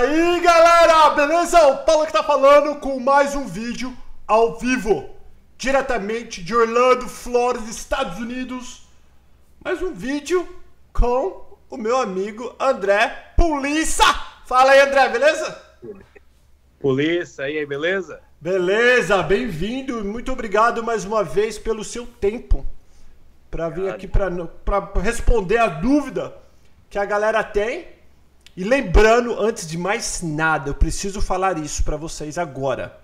Aí galera, beleza? O Paulo que tá falando com mais um vídeo ao vivo, diretamente de Orlando, Flórida, Estados Unidos. Mais um vídeo com o meu amigo André Polícia. Fala aí André, beleza? Polícia, aí, beleza? Beleza, bem-vindo, muito obrigado mais uma vez pelo seu tempo para vir aqui para responder a dúvida que a galera tem e lembrando, antes de mais nada, eu preciso falar isso para vocês agora.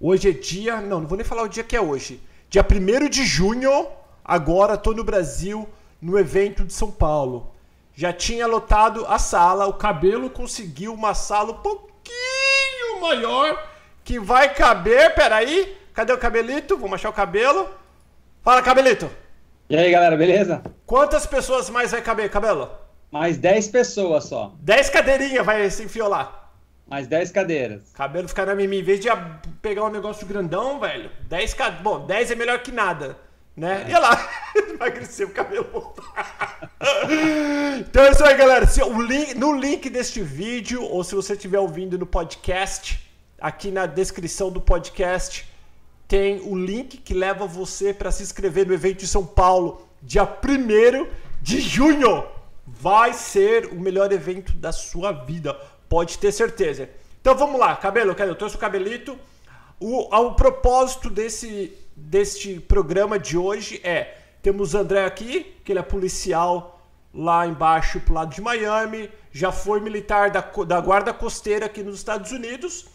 Hoje é dia. Não, não vou nem falar o dia que é hoje. Dia 1 de junho, agora estou no Brasil, no evento de São Paulo. Já tinha lotado a sala, o cabelo conseguiu uma sala um pouquinho maior, que vai caber. Peraí, cadê o cabelito? Vou achar o cabelo. Fala, cabelito. E aí, galera, beleza? Quantas pessoas mais vai caber, cabelo? Mais 10 pessoas só. 10 cadeirinhas vai se enfiolar. Mais 10 cadeiras. Cabelo ficar na mim, em vez de pegar um negócio grandão, velho. 10 cadeiras. Bom, 10 é melhor que nada. Né? É. E lá, vai crescer o cabelo então é isso aí, galera. Se, o link, no link deste vídeo, ou se você estiver ouvindo no podcast, aqui na descrição do podcast, tem o link que leva você para se inscrever no evento de São Paulo, dia 1 de junho vai ser o melhor evento da sua vida. Pode ter certeza. Então vamos lá, cabelo, eu trouxe o cabelito. O, o propósito desse, deste programa de hoje é: temos o André aqui, que ele é policial lá embaixo pro lado de Miami, já foi militar da, da Guarda Costeira aqui nos Estados Unidos,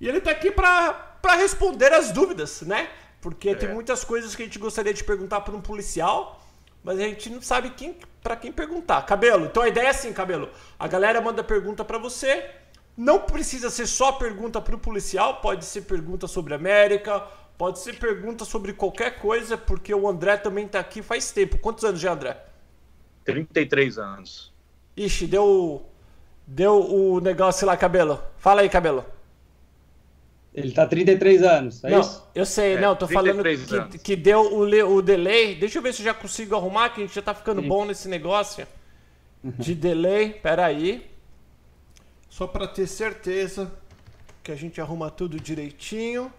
e ele tá aqui para responder as dúvidas, né? Porque é. tem muitas coisas que a gente gostaria de perguntar para um policial, mas a gente não sabe quem para quem perguntar. Cabelo, então a ideia é assim, Cabelo. A galera manda pergunta para você. Não precisa ser só pergunta para o policial, pode ser pergunta sobre América, pode ser pergunta sobre qualquer coisa, porque o André também tá aqui faz tempo. Quantos anos já, André? 33 anos. Ixi, deu deu o negócio lá, Cabelo. Fala aí, Cabelo. Ele tá 33 anos, é não, isso? Eu sei, é, não, tô falando que, que, deu o, o delay. Deixa eu ver se eu já consigo arrumar, que a gente já tá ficando Sim. bom nesse negócio uhum. de delay. Pera aí. Só para ter certeza que a gente arruma tudo direitinho.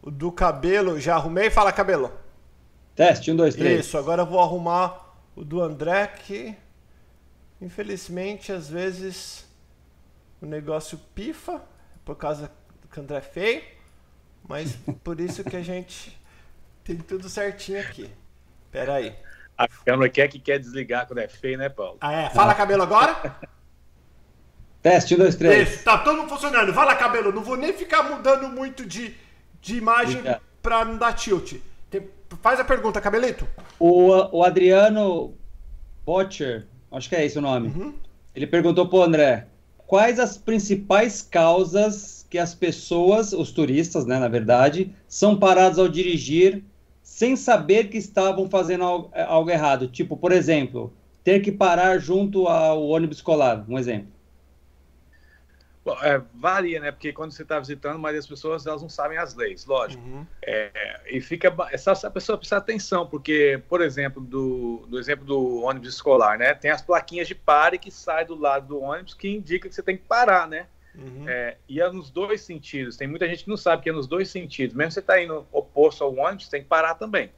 O do cabelo, já arrumei. Fala, cabelo. Teste, um, dois, três. Isso, agora eu vou arrumar o do André, que infelizmente às vezes o negócio pifa por causa que o André é feio, mas por isso que a gente tem tudo certinho aqui. Pera aí. A câmera quer que quer desligar quando é feio, né, Paulo? Ah, é? Fala, cabelo, agora? Teste, um, dois, três. Isso, tá todo funcionando. Fala, cabelo. Não vou nem ficar mudando muito de, de imagem para pra não dar tilt. Tem, faz a pergunta, cabelito. O, o Adriano Botcher, acho que é esse o nome. Uhum. Ele perguntou pro André: quais as principais causas que as pessoas, os turistas, né, na verdade, são parados ao dirigir sem saber que estavam fazendo algo, é, algo errado. Tipo, por exemplo, ter que parar junto ao ônibus escolar, um exemplo. Bom, é, varia, né? Porque quando você está visitando, mas as pessoas elas não sabem as leis, lógico. Uhum. É, e fica essa, essa pessoa precisa atenção, porque, por exemplo, do, do exemplo do ônibus escolar, né? Tem as plaquinhas de pare que sai do lado do ônibus que indica que você tem que parar, né? Uhum. É, e é nos dois sentidos. Tem muita gente que não sabe que é nos dois sentidos. Mesmo você está indo oposto ao ônibus, tem que parar também.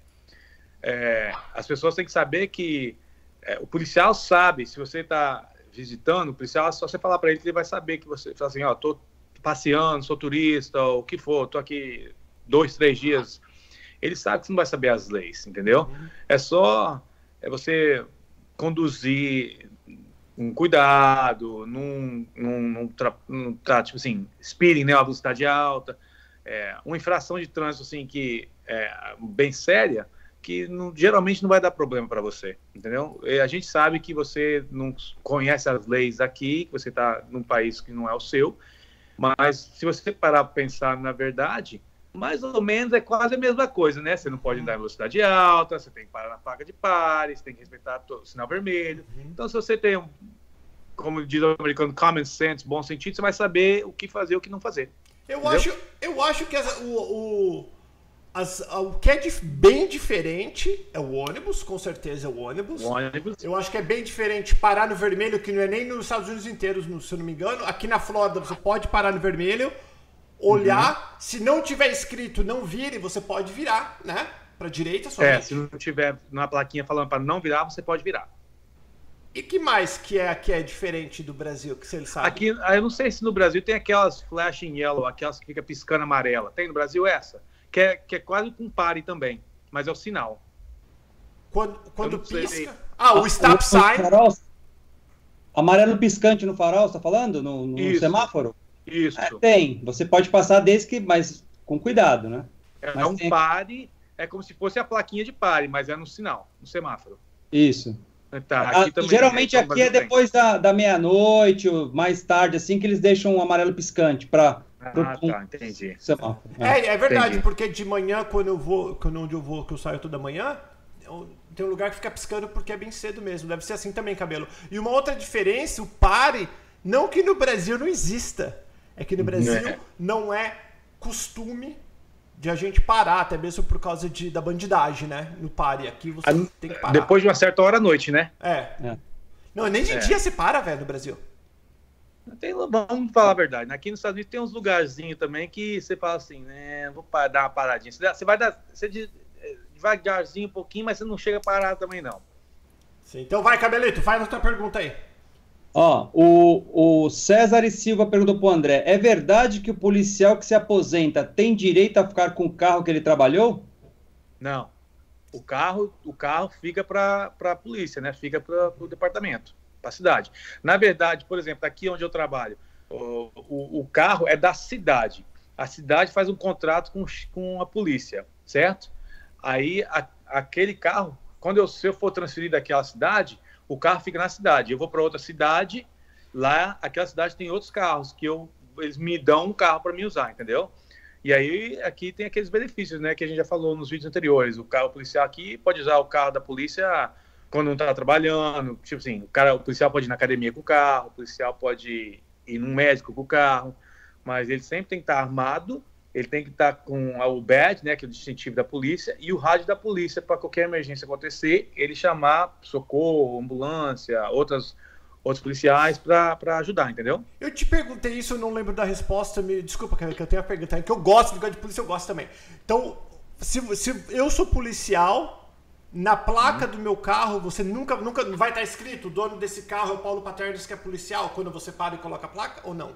É, as pessoas têm que saber que é, o policial sabe, se você está visitando, o policial, só você falar para ele que ele vai saber que você fala assim, ó, tô passeando, sou turista, ou o que for, tô aqui dois, três dias. Ele sabe que você não vai saber as leis, entendeu? Uhum. É só é você conduzir um cuidado, tra, num tra, tipo assim, speeding, né, uma velocidade alta, é, uma infração de trânsito assim que é bem séria, que não, geralmente não vai dar problema para você, entendeu? E a gente sabe que você não conhece as leis aqui, que você está num país que não é o seu, mas se você parar para pensar na verdade, mais ou menos é quase a mesma coisa, né? Você não pode andar em velocidade alta, você tem que parar na placa de pare, você tem que respeitar o sinal vermelho. Uhum. Então, se você tem, como diz o americano, common sense, bom sentido, você vai saber o que fazer e o que não fazer. Eu acho, eu acho que o, o, As, o que é bem diferente é o ônibus, com certeza é o ônibus. O ônibus. Eu acho que é bem diferente parar no vermelho, que não é nem nos Estados Unidos inteiros, se eu não me engano. Aqui na Flórida você pode parar no vermelho, olhar. Uhum. Se não tiver escrito não vire, você pode virar, né? Pra direita somente. É, se não tiver na plaquinha falando para não virar, você pode virar. E que mais que é, que é diferente do Brasil, que você sabe? Aqui, eu não sei se no Brasil tem aquelas flashing yellow, aquelas que fica piscando amarela. Tem no Brasil essa? que é, que é quase com pare também, mas é o sinal. Quando, quando pisca. Ah, o stop o, sign. Amarelo piscante no farol, você tá falando? No, no semáforo? Isso. É, tem. Você pode passar desde que. Mas com cuidado, né? É mas um tem... pare, é como se fosse a plaquinha de pare, mas é no sinal, no semáforo. Isso. Tá, aqui ah, geralmente aqui é depois da, da meia-noite, mais tarde, assim, que eles deixam um amarelo piscante para ah, tá, entendi. É, é verdade, entendi. porque de manhã, quando eu vou, quando onde eu vou, que eu saio toda manhã, eu, tem um lugar que fica piscando porque é bem cedo mesmo. Deve ser assim também, cabelo. E uma outra diferença, o pare, não que no Brasil não exista, é que no Brasil não é, não é costume de a gente parar, até mesmo por causa de, da bandidagem, né? No pare. Aqui você a, tem que parar. Depois de uma certa hora à noite, né? É. é. Não, nem de é. dia você para, velho, no Brasil. Tem, vamos falar a verdade. Aqui nos Estados Unidos tem uns lugarzinhos também que você fala assim, né? Vou dar uma paradinha. Você vai dar. Você é, devagarzinho um pouquinho, mas você não chega a parar também, não. Sim, então vai, Cabelito, faz outra pergunta aí. Ó, o, o César e Silva perguntou pro André: é verdade que o policial que se aposenta tem direito a ficar com o carro que ele trabalhou? Não. O carro, o carro fica para a polícia, né? Fica para o departamento para a cidade. Na verdade, por exemplo, aqui onde eu trabalho, o, o, carro é da cidade. A cidade faz um contrato com, com a polícia, certo? Aí a, aquele carro, quando eu, se eu for transferido daquela cidade, o carro fica na cidade. Eu vou para outra cidade, lá aquela cidade tem outros carros que eu, eles me dão um carro para me usar, entendeu? E aí aqui tem aqueles benefícios, né, que a gente já falou nos vídeos anteriores. O carro policial aqui pode usar o carro da polícia quando não está trabalhando, tipo assim, o cara, o policial pode ir na academia com o carro, o policial pode ir num médico com o carro, mas ele sempre tem que estar tá armado, ele tem que estar com o badge, né, que é o distintivo da polícia, e o rádio da polícia para qualquer emergência acontecer, ele chamar socorro, ambulância, outras outros policiais para ajudar, entendeu? Eu te perguntei isso, eu não lembro da resposta, me desculpa que eu tenho a pergunta, é que eu gosto de polícia, eu gosto também. Então, se, se eu sou policial, na placa do meu carro, você nunca, nunca vai estar escrito o dono desse carro é o Paulo Paternos, que é policial, quando você para e coloca a placa, ou não?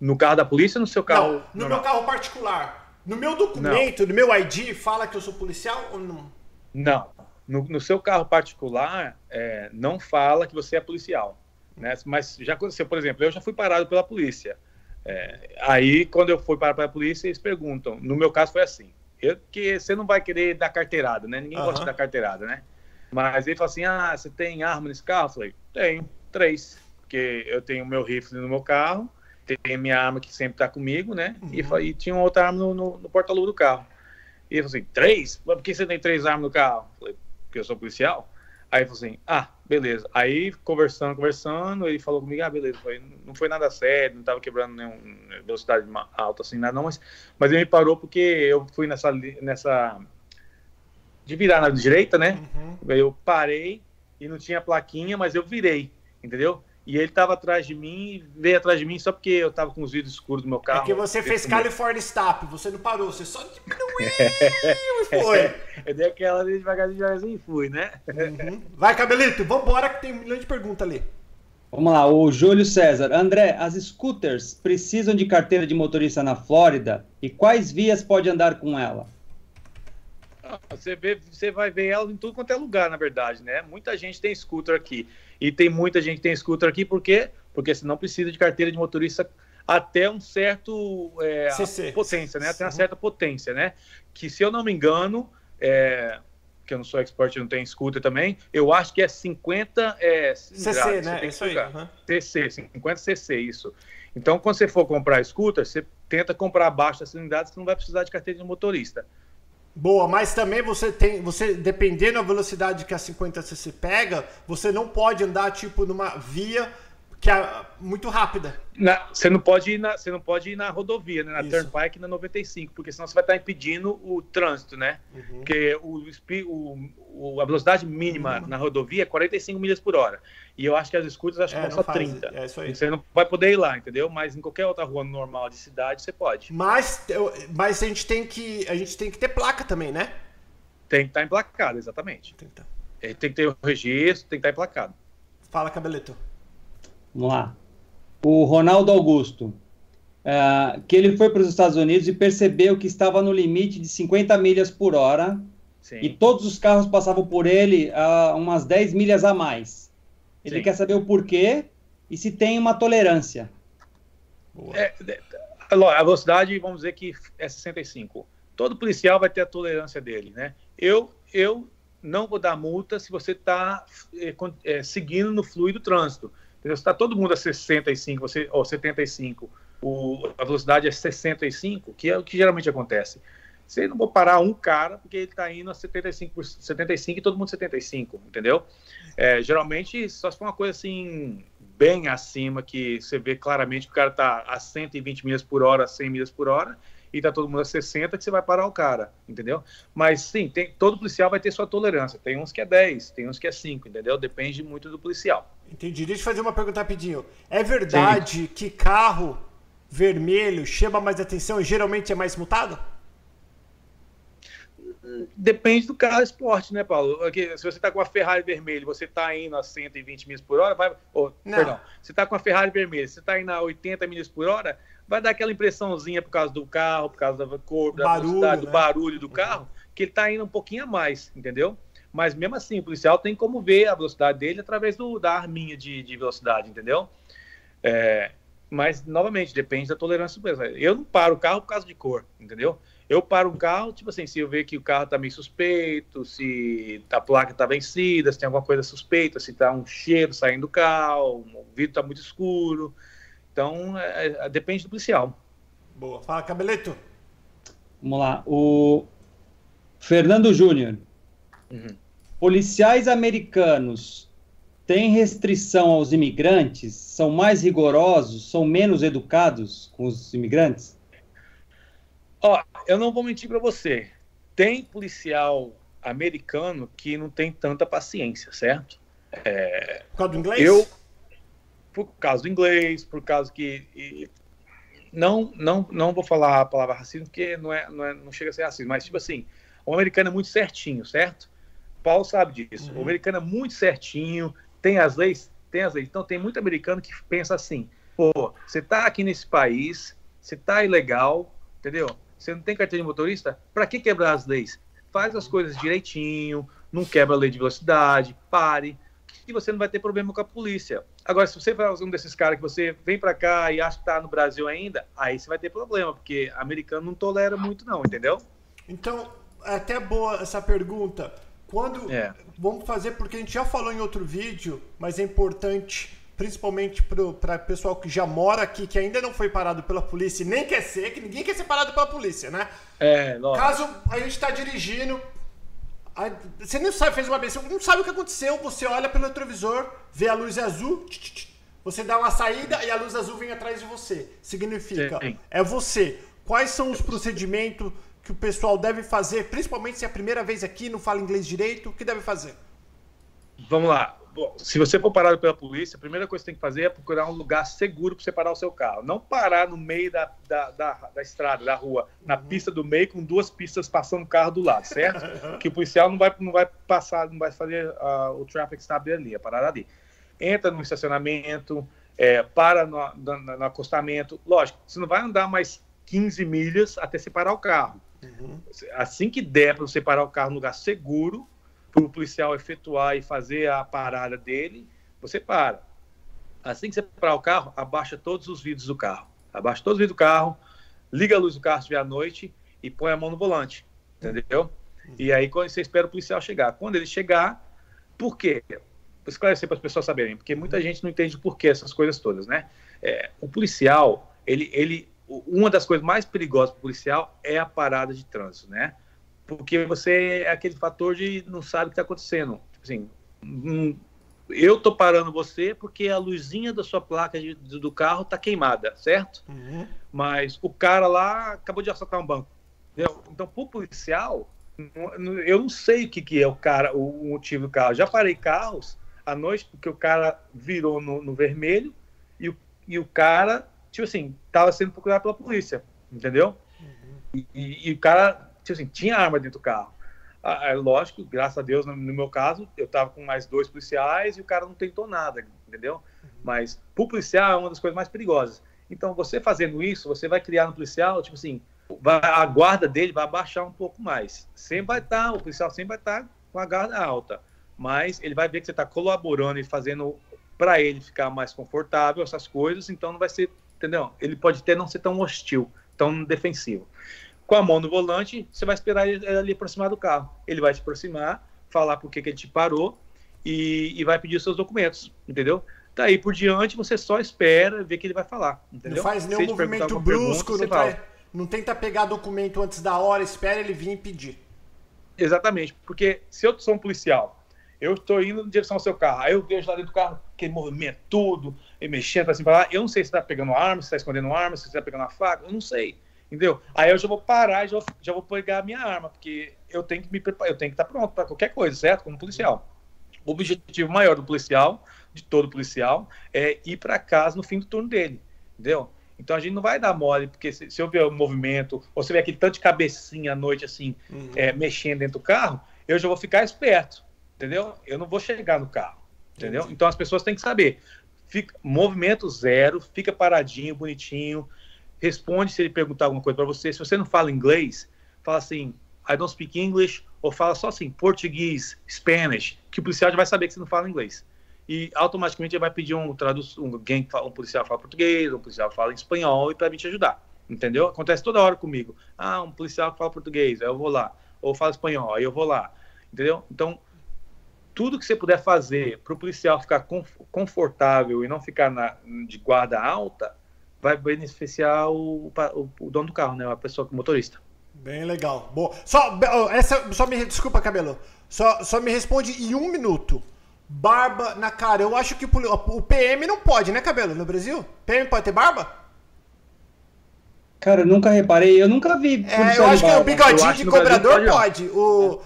No carro da polícia ou no seu carro? Não, no meu carro particular. No meu documento, não. no meu ID, fala que eu sou policial ou não? Não. No, no seu carro particular, é, não fala que você é policial. Né? Mas já aconteceu, por exemplo, eu já fui parado pela polícia. É, aí, quando eu fui parado pela polícia, eles perguntam. No meu caso, foi assim eu, que você não vai querer dar carteirada, né? Ninguém uhum. gosta de dar carteirada, né? Mas ele falou assim: ah, você tem arma nesse carro? Eu falei: tenho, três. Porque eu tenho meu rifle no meu carro, tenho minha arma que sempre tá comigo, né? Uhum. E, e, tinha outra arma no, no, no porta-luva do carro. E ele falou assim: três? Por que você tem três armas no carro? Eu falei: porque eu sou policial. Aí ele falou assim: ah, beleza. Aí, conversando, conversando, ele falou comigo: ah, beleza. Foi, não foi nada sério, não tava quebrando nenhuma velocidade alta assim, nada, não. Mas, mas ele me parou porque eu fui nessa. nessa de virar na direita, né? Uhum. Eu parei e não tinha plaquinha, mas eu virei, entendeu? E ele tava atrás de mim, veio atrás de mim só porque eu tava com os vidros escuros do meu carro. É que você fez California Stop, você não parou, você só diminuiu e foi. eu dei aquela devagarzinho, devagarzinho e fui, né? Uhum. Vai, Cabelito, vambora que tem um milhão de perguntas ali. Vamos lá, o Júlio César. André, as scooters precisam de carteira de motorista na Flórida e quais vias pode andar com ela? Você, vê, você vai ver ela em tudo quanto é lugar, na verdade, né? Muita gente tem scooter aqui. E tem muita gente que tem scooter aqui, por quê? Porque você não precisa de carteira de motorista até um certo é, potência, né? Até uma certa potência, né? Que se eu não me engano, é, que eu não sou expert, não tenho scooter também, eu acho que é 50 é, CC, né? Isso aí. Uhum. CC, 50 CC, isso. Então, quando você for comprar scooter, você tenta comprar abaixo da cilindrada, você não vai precisar de carteira de motorista. Boa, mas também você tem, você dependendo da velocidade que a 50cc pega, você não pode andar tipo numa via que é muito rápida. Na, você não pode ir na, você não pode ir na rodovia, né, na Isso. Turnpike na 95, porque senão você vai estar impedindo o trânsito, né? Uhum. Porque o, o, a velocidade mínima uhum. na rodovia é 45 milhas por hora. E eu acho que as escutas acho que é, só 30. É isso aí. Você não vai poder ir lá, entendeu? Mas em qualquer outra rua normal de cidade você pode. Mas, mas a gente tem que a gente tem que ter placa também, né? Tem que estar emplacado, exatamente. Tem que, estar. É, tem que ter o registro, tem que estar emplacado. Fala, Cabeleto. Vamos lá. O Ronaldo Augusto. Uh, que ele foi para os Estados Unidos e percebeu que estava no limite de 50 milhas por hora Sim. e todos os carros passavam por ele a umas 10 milhas a mais. Ele Sim. quer saber o porquê e se tem uma tolerância. É, a velocidade, vamos dizer que é 65. Todo policial vai ter a tolerância dele, né? Eu, eu não vou dar multa se você está é, é, seguindo no fluido do Se está todo mundo a 65 você, ou 75, o, a velocidade é 65, que é o que geralmente acontece. Você não vou parar um cara porque ele está indo a 75, 75 e todo mundo 75, entendeu? É, geralmente, só se for uma coisa assim, bem acima, que você vê claramente que o cara está a 120 milhas por hora, 100 milhas por hora, e tá todo mundo a 60 que você vai parar o cara, entendeu? Mas sim, tem, todo policial vai ter sua tolerância. Tem uns que é 10, tem uns que é 5, entendeu? Depende muito do policial. Entendi. Deixa eu fazer uma pergunta rapidinho. É verdade sim. que carro vermelho chama mais atenção e geralmente é mais multado? Depende do carro esporte, né, Paulo? se você está com a Ferrari vermelha você está indo a 120 milhas por hora, vai. Oh, perdão. Você está com a Ferrari vermelha, você está indo a 80 milhas por hora, vai dar aquela impressãozinha por causa do carro, por causa da cor, da barulho, velocidade, né? do barulho do carro, que ele está indo um pouquinho a mais, entendeu? Mas mesmo assim, o policial tem como ver a velocidade dele através do, da arminha de, de velocidade, entendeu? É, mas, novamente, depende da tolerância do Eu não paro o carro por causa de cor, entendeu? Eu paro um carro, tipo assim, se eu ver que o carro tá meio suspeito, se a placa tá vencida, se tem alguma coisa suspeita, se tá um cheiro saindo do carro, o vidro tá muito escuro, então, é, é, depende do policial. Boa. Fala, Cabeleto. Vamos lá. O Fernando Júnior. Uhum. Policiais americanos têm restrição aos imigrantes? São mais rigorosos? São menos educados com os imigrantes? Ó, eu não vou mentir para você. Tem policial americano que não tem tanta paciência, certo? É... Por causa do inglês? Eu por causa do inglês, por causa que e, não não não vou falar a palavra racismo porque não é, não é não chega a ser racismo, mas tipo assim, o americano é muito certinho, certo? Paulo sabe disso. Uhum. O americano é muito certinho, tem as leis, tem as leis. Então tem muito americano que pensa assim: pô, você tá aqui nesse país, você tá ilegal, entendeu? Você não tem carteira de motorista, para que quebrar as leis? Faz as coisas direitinho, não quebra a lei de velocidade, pare, e você não vai ter problema com a polícia. Agora, se você for um desses caras que você vem para cá e acha que está no Brasil ainda, aí você vai ter problema, porque americano não tolera muito, não, entendeu? Então, é até boa essa pergunta. Quando. É. Vamos fazer, porque a gente já falou em outro vídeo, mas é importante, principalmente para pessoal que já mora aqui, que ainda não foi parado pela polícia e nem quer ser, que ninguém quer ser parado pela polícia, né? É, lógico. Caso a gente está dirigindo, você não sabe, fez uma você não sabe o que aconteceu. Você olha pelo retrovisor, vê a luz azul, você dá uma saída e a luz azul vem atrás de você. Significa, Sim. é você. Quais são os procedimentos que o pessoal deve fazer, principalmente se é a primeira vez aqui, não fala inglês direito, o que deve fazer? Vamos lá. Se você for parado pela polícia, a primeira coisa que você tem que fazer é procurar um lugar seguro para você parar o seu carro. Não parar no meio da, da, da, da estrada, da rua, na uhum. pista do meio, com duas pistas passando o carro do lado, certo? que o policial não vai, não vai passar, não vai fazer uh, o traffic stop ali, a parada ali. Entra no estacionamento, é, para no, no, no, acostamento. Lógico, você não vai andar mais 15 milhas até separar o carro. Uhum. Assim que der para você parar o carro no lugar seguro, para o policial efetuar e fazer a parada dele, você para. Assim que você parar o carro, abaixa todos os vidros do carro. Abaixa todos os vidros do carro, liga a luz do carro se vier à noite e põe a mão no volante. Entendeu? E aí você espera o policial chegar. Quando ele chegar, por quê? Vou esclarecer para as pessoas saberem, porque muita gente não entende o porquê essas coisas todas, né? É, o policial, ele, ele, uma das coisas mais perigosas para o policial é a parada de trânsito, né? Porque você é aquele fator de não sabe o que está acontecendo. Tipo assim, eu tô parando você porque a luzinha da sua placa de, do carro tá queimada, certo? Uhum. Mas o cara lá acabou de assaltar um banco. Entendeu? Então, pro policial, eu não sei o que, que é o cara, o motivo do carro. Já parei carros à noite porque o cara virou no, no vermelho e o, e o cara, tipo assim, tava sendo procurado pela polícia, entendeu? Uhum. E, e, o cara, tipo assim, tinha arma dentro do carro. Ah, é lógico, graças a Deus, no, no, meu caso, eu tava com mais dois policiais e o cara não tentou nada, entendeu? Uhum. Mas pro policial é uma das coisas mais perigosas. Então, você fazendo isso, você vai criar no policial, tipo assim, vai, a guarda dele vai abaixar um pouco mais. Sempre vai estar, tá, o policial sempre vai estar tá com a guarda alta, mas ele vai ver que você está colaborando e fazendo para ele ficar mais confortável essas coisas, então não vai ser, entendeu? Ele pode até não ser tão hostil, tão defensivo. Com a mão no volante, você vai esperar ele, ele aproximar do carro. Ele vai se aproximar, falar por que, que ele te parou e, e vai pedir os seus documentos, entendeu? Daí por diante, você só espera ver que ele vai falar, entendeu? Não faz nenhum movimento brusco, pergunta, não, tá, não tenta pegar documento antes da hora, espera ele vir e pedir. Exatamente, porque se eu sou um policial, eu estou indo em direção ao seu carro, aí eu vejo lá dentro do carro aquele movimento tudo, e mexendo assim para lá, eu não sei se está pegando arma, se está escondendo arma, se está pegando a faca, eu não sei, entendeu? Aí eu já vou parar e já, já vou pegar a minha arma, porque eu tenho que me preparar, eu tenho que estar pronto para qualquer coisa, certo? Como policial. O objetivo maior do policial, de todo policial, é ir para casa no fim do turno dele, entendeu? Então a gente não vai dar mole, porque se, se eu ver o movimento, ou se ver aquele tanto de cabecinha à noite assim, uhum. é, mexendo dentro do carro, eu já vou ficar esperto, entendeu? Eu não vou chegar no carro, entendeu? Então as pessoas têm que saber. Fica, movimento zero, fica paradinho, bonitinho, responde se ele perguntar alguma coisa para você. Se você não fala inglês, fala assim, I don't speak English, ou fala só assim, português, Spanish, que o policial já vai saber que você não fala inglês e automaticamente ele vai pedir um tradução, alguém, um policial fala português, um policial fala espanhol e para mim te ajudar, entendeu? Acontece toda hora comigo. Ah, um policial fala português, aí eu vou lá, ou fala espanhol, aí eu vou lá, entendeu? Então, tudo que você puder fazer para o policial ficar confortável e não ficar na, de guarda alta, vai beneficiar o, o, o dono do carro, né? A pessoa, o motorista. Bem legal. Bom, só essa, só me desculpa, cabelo. Só, só me responde em um minuto. Barba na cara. Eu acho que o PM não pode, né, cabelo, no Brasil? PM pode ter barba? Cara, eu nunca reparei, eu nunca vi. É, eu acho que o bigodinho de cobrador pode. O...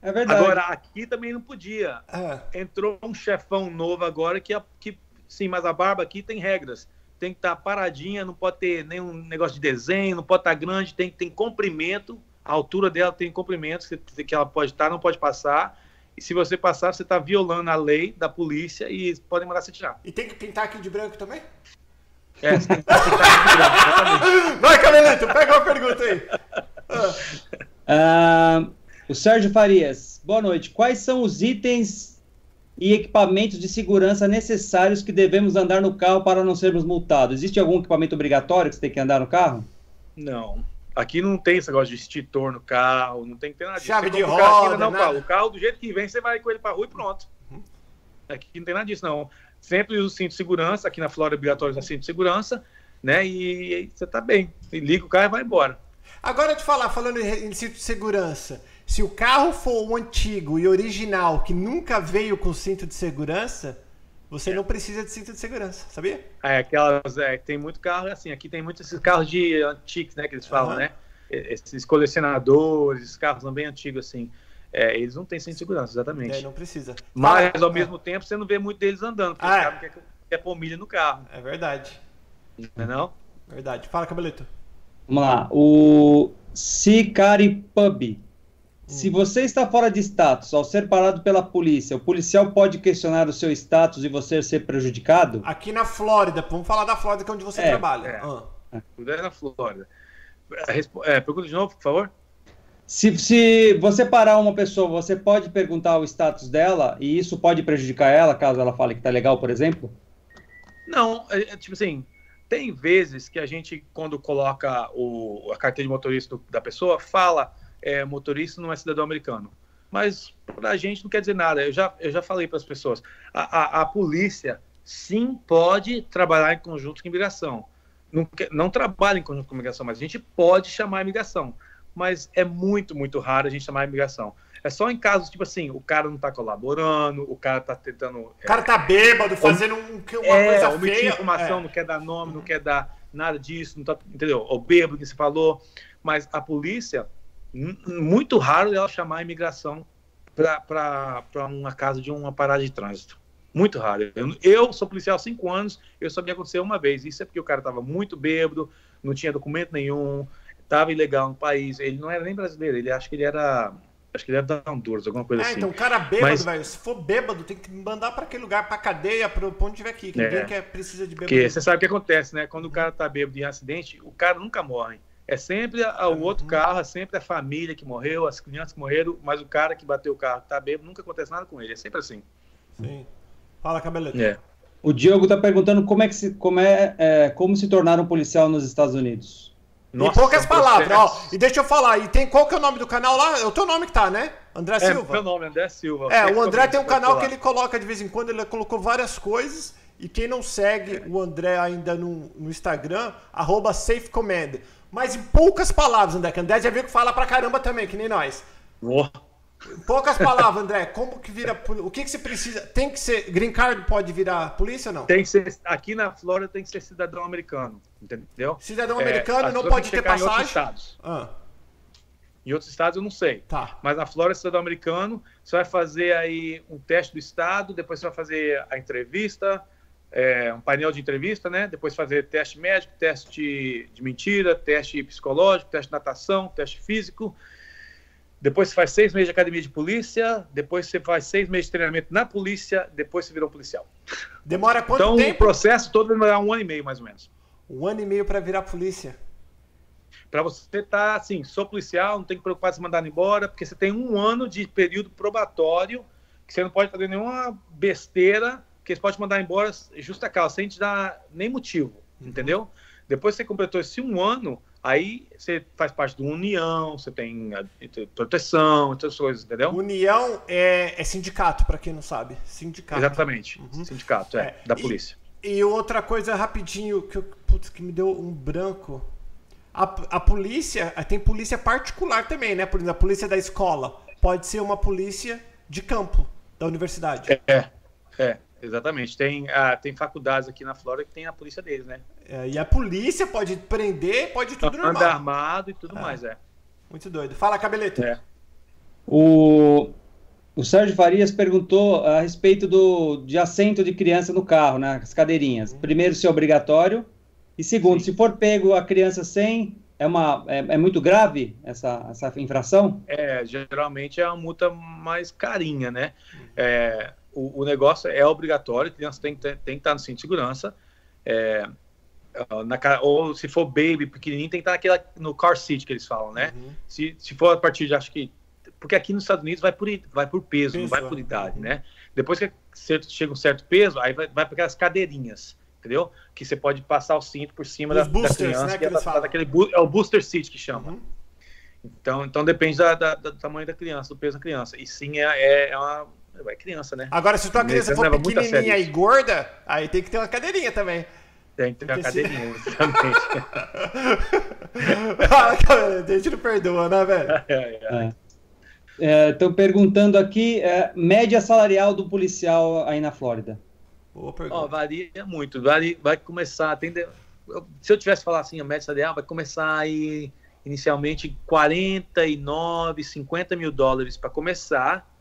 É verdade. Agora, aqui também não podia. É. Entrou um chefão novo agora que, que, sim, mas a barba aqui tem regras. Tem que estar tá paradinha, não pode ter nenhum negócio de desenho, não pode estar tá grande, tem, tem comprimento. A altura dela tem comprimento que, que ela pode estar, tá, não pode passar. E se você passar, você está violando a lei da polícia e podem mandar você tirar. E tem que pintar aqui de branco também? É, você tem que pintar aqui de branco, exatamente. Vai, Cabelito, pega uma pergunta aí. Ah. Uh, o Sérgio Farias, boa noite. Quais são os itens e equipamentos de segurança necessários que devemos andar no carro para não sermos multados? Existe algum equipamento obrigatório que você tem que andar no carro? Não. Aqui não tem esse negócio de extintor no carro, não tem que ter nada disso. Chave de roda, não, nada. O carro, do jeito que vem, você vai com ele para rua e pronto. Uhum. Aqui não tem nada disso, não. Sempre usa o cinto de segurança, aqui na Flórida é obrigatório usar cinto de segurança, né? E, e você tá bem. E liga o carro e vai embora. Agora te falar, falando em cinto de segurança, se o carro for o antigo e original que nunca veio com cinto de segurança, você é. não precisa de cinto de segurança, sabia? É, aquelas. É, tem muito carro assim, aqui tem muitos esses carros de antigos, né? Que eles falam, uhum. né? Esses colecionadores, esses carros bem antigos, assim. É, eles não têm cinto de segurança, exatamente. É, não precisa. Mas, ao mesmo tempo, você não vê muito deles andando, porque ah, quer, quer pôr milha no carro. É verdade. Não é não? Verdade. Fala, Cabelito. Vamos lá. O Sicari Pub se você está fora de status ao ser parado pela polícia, o policial pode questionar o seu status e você ser prejudicado? Aqui na Flórida, vamos falar da Flórida que é onde você é, trabalha. É. Ah. É na Flórida. É, pergunta de novo, por favor. Se, se você parar uma pessoa, você pode perguntar o status dela e isso pode prejudicar ela, caso ela fale que está legal, por exemplo? Não, é, é, tipo assim, tem vezes que a gente, quando coloca o, a carteira de motorista da pessoa, fala é, motorista não é cidadão americano. Mas para a gente não quer dizer nada. Eu já, eu já falei para as pessoas: a, a, a, polícia sim pode trabalhar em conjunto com a imigração. Não, não trabalha em conjunto com a imigração, mas a gente pode chamar a imigração. Mas é muito, muito raro a gente chamar a imigração. É só em casos, tipo assim, o cara não tá colaborando, o cara tá tentando. O cara tá bêbado, fazendo um, uma é, coisa feia. informação, é. não quer dar nome, não quer dar nada disso, não tá, entendeu? O bêbado que você falou. Mas a polícia, muito raro ela chamar a imigração para uma casa de uma parada de trânsito. Muito raro. Eu, eu sou policial há cinco anos, eu só me aconteceu uma vez. Isso é porque o cara estava muito bêbado, não tinha documento nenhum, estava ilegal no país. Ele não era nem brasileiro, ele acho que ele era. Acho que ele era da Honduras, alguma coisa é, assim. então o cara bêbado, Mas... velho. Se for bêbado, tem que mandar para aquele lugar, para cadeia, para onde tiver aqui. Que é, ninguém quer, precisa de bêbado. Porque você sabe o que acontece, né? Quando o cara tá bêbado em acidente, o cara nunca morre. É sempre o uhum. outro carro, é sempre a família que morreu, as crianças que morreram, mas o cara que bateu o carro tá bêbado, nunca acontece nada com ele. É sempre assim. Sim. Fala, Cabeleta. É. O Diogo está perguntando como é que se, como é, é, como se tornar um policial nos Estados Unidos. Nossa, em poucas palavras, ó. E deixa eu falar, e tem qual que é o nome do canal lá? É o teu nome que tá, né? André Silva. É, meu nome, André Silva. É, o André tem um canal que ele coloca de vez em quando, ele colocou várias coisas. E quem não segue o André ainda no, no Instagram, arroba SafeCommand. Mas em poucas palavras, André, que André já viu que fala pra caramba também, que nem nós. Oh. Em poucas palavras, André, como que vira. O que, que você precisa? Tem que ser. Green card pode virar polícia ou não? Tem que ser. Aqui na Flórida tem que ser cidadão americano. Entendeu? Cidadão é, americano não pode ter passagem. Em outros estados. Ah. Em outros estados eu não sei. Tá. Mas na Flórida, cidadão americano, você vai fazer aí um teste do estado, depois você vai fazer a entrevista, é, um painel de entrevista, né? Depois fazer teste médico, teste de mentira, teste psicológico, teste de natação, teste físico. Depois você faz seis meses de academia de polícia, depois você faz seis meses de treinamento na polícia, depois você virou um policial. Demora quanto então, tempo? Então o processo todo vai demorar um ano e meio, mais ou menos. Um ano e meio para virar polícia. Para você estar tá, assim, sou policial, não tem que preocupar de se mandar embora, porque você tem um ano de período probatório, que você não pode fazer nenhuma besteira, que você pode mandar embora justa causa, sem te dar nem motivo, uhum. entendeu? Depois que você completou esse um ano, Aí você faz parte de uma união, você tem proteção, outras coisas, entendeu? União é, é sindicato, para quem não sabe. Sindicato. Exatamente. Uhum. Sindicato, é, é, da polícia. E, e, outra coisa rapidinho que, eu, putz, que me deu um branco. A, a polícia, tem polícia particular também, né? Por exemplo, a polícia da escola pode ser uma polícia de campo da universidade. É, é. Exatamente. Tem, ah, tem faculdades aqui na Flórida que tem a polícia deles, né? É, e a polícia pode prender, pode tudo normal. Anda armado e tudo é. mais, é. Muito doido. Fala, Cabeleto. É. O, o Sérgio Farias perguntou a respeito do, de assento de criança no carro, né? As cadeirinhas. Uhum. Primeiro, se é obrigatório. E segundo, Sim. se for pego a criança sem, é, uma, é, é, muito grave essa, essa infração? É, geralmente é uma multa mais carinha, né? Uhum. É, o, o, negócio é obrigatório, a criança tem, tem, tem que estar no cinto de segurança. É, na, ou se for baby pequenininho, tem que estar naquela, no car seat que eles falam, né? Uhum. Se, se for a partir de, acho que. Porque aqui nos Estados Unidos vai por, vai por peso, não vai por é. idade, uhum. né? Depois que chega um certo peso, aí vai, vai para aquelas cadeirinhas, entendeu? Que você pode passar o cinto por cima da, boosters, da, criança. Né, que é, daquele, é o booster seat que chama. Uhum. Então, então depende da, da, do tamanho da criança, do peso da criança. E sim, é, é, é uma é criança, né? Agora, se tua criança for pequenininha e gorda, aí tem que ter uma cadeirinha também. Tem que ter uma cadeirinha, exatamente. A gente não perdoa, né, velho? Estão é, perguntando aqui, é, média salarial do policial aí na Flórida. Boa pergunta. Oh, varia muito. Vai, vai começar, tem, se eu tivesse falar assim, a média salarial vai começar aí inicialmente 49, 50 mil dólares para começar.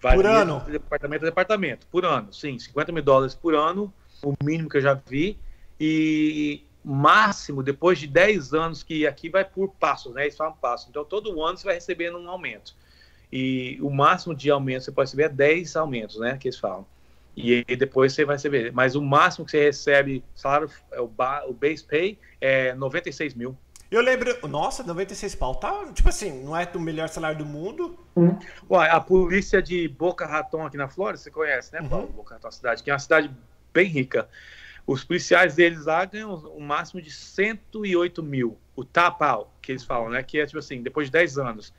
Por ano? De departamento a departamento, por ano, sim, 50 mil dólares por ano, o mínimo que eu já vi. E máximo, depois de 10 anos, que aqui vai por passos, né? Eles falam passos. Então, todo ano você vai recebendo um aumento. E o máximo de aumento você pode receber é 10 aumentos, né? Que eles falam. E aí depois você vai receber. Mas o máximo que você recebe, salário, é o, o base pay, é 96 mil. Eu lembro, nossa, 96 pau, tá, tipo assim, não é o melhor salário do mundo. Uhum. Ué, a polícia de Boca Raton aqui na Flórida, você conhece, né, Paulo? Uhum. Boca Raton, cidade, que é uma cidade bem rica. Os policiais deles lá ganham um máximo de 108 mil, o tapau, que eles falam, né, que é tipo assim, depois de 10 anos.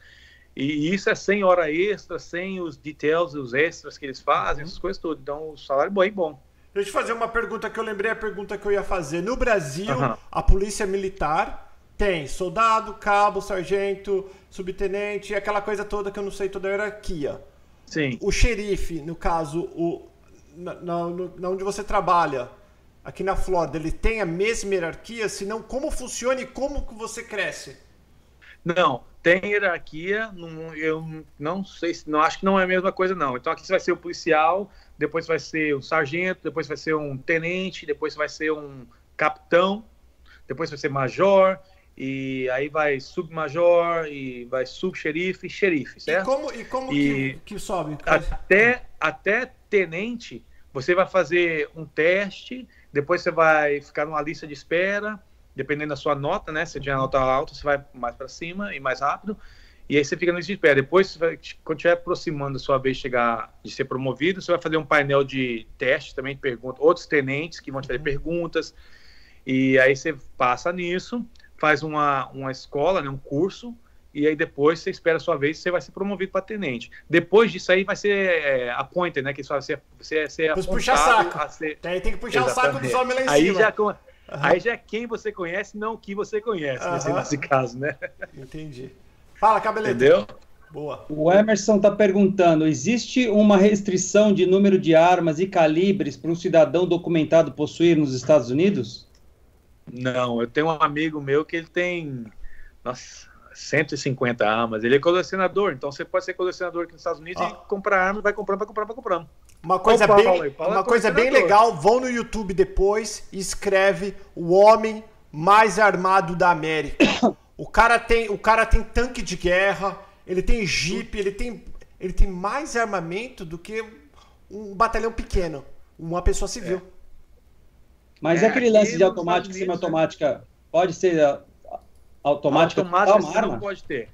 E isso é sem hora extra, sem os details, os extras que eles fazem, uhum. essas coisas tudo. Então, o salário é bem bom. Deixa eu te fazer uma pergunta que eu lembrei a pergunta que eu ia fazer. No Brasil, a polícia militar Tem soldado, cabo, sargento, subtenente, aquela coisa toda que eu não sei toda a hierarquia. Sim. O xerife, no caso, o, na, na, na onde você trabalha, aqui na Flórida, ele tem a mesma hierarquia? Se não, como funciona e como que você cresce? Não, tem hierarquia, não, eu não sei, não acho que não é a mesma coisa não. Então aqui você vai ser o policial, depois vai ser o sargento, depois vai ser um tenente, depois vai ser um capitão, depois vai ser major, e aí vai submajor, e vai subxerife, xerife, certo? E como, e como e que, que sobe? Até, até tenente, você vai fazer um teste, depois você vai ficar numa lista de espera, dependendo da sua nota, né? Se tiver nota alta, você vai mais para cima e mais rápido. E aí você fica na lista de espera. Depois, quando estiver aproximando a sua vez de chegar de ser promovido, você vai fazer um painel de teste também, de perguntas, outros tenentes que vão te fazer uhum. perguntas. E aí você passa nisso, faz uma, uma escola, né, um curso, e aí depois você espera a sua vez e você vai ser promovido para tenente. Depois disso aí vai ser é, appointed, né? Que você, você, você, você puxar saco. Ser... Aí tem que puxar Exatamente. o saco dos homens lá em aí cima. Já, uhum. Aí já é quem você conhece, não o que você conhece, uhum. nesse, caso, né? Entendi. Fala, cabeleta. Entendeu? Boa. O Emerson está perguntando: existe uma restrição de número de armas e calibres para um cidadão documentado possuir nos Estados Unidos? Não, eu tenho um amigo meu que ele tem. Nossa, 150 armas. Ele é colecionador, então você pode ser colecionador aqui nos Estados Unidos ah. e comprar armas, vai comprando, vai comprando, vai comprando. Uma coisa, Opa, bem, uma é coisa bem legal, vão no YouTube depois e escreve o homem mais armado da América. O cara tem, o cara tem tanque de guerra, ele tem jeep, ele tem, ele tem mais armamento do que um batalhão pequeno, uma pessoa civil. É. Mas é, aquele lance de automática e semiautomática pode ser automática, automática não pode ter.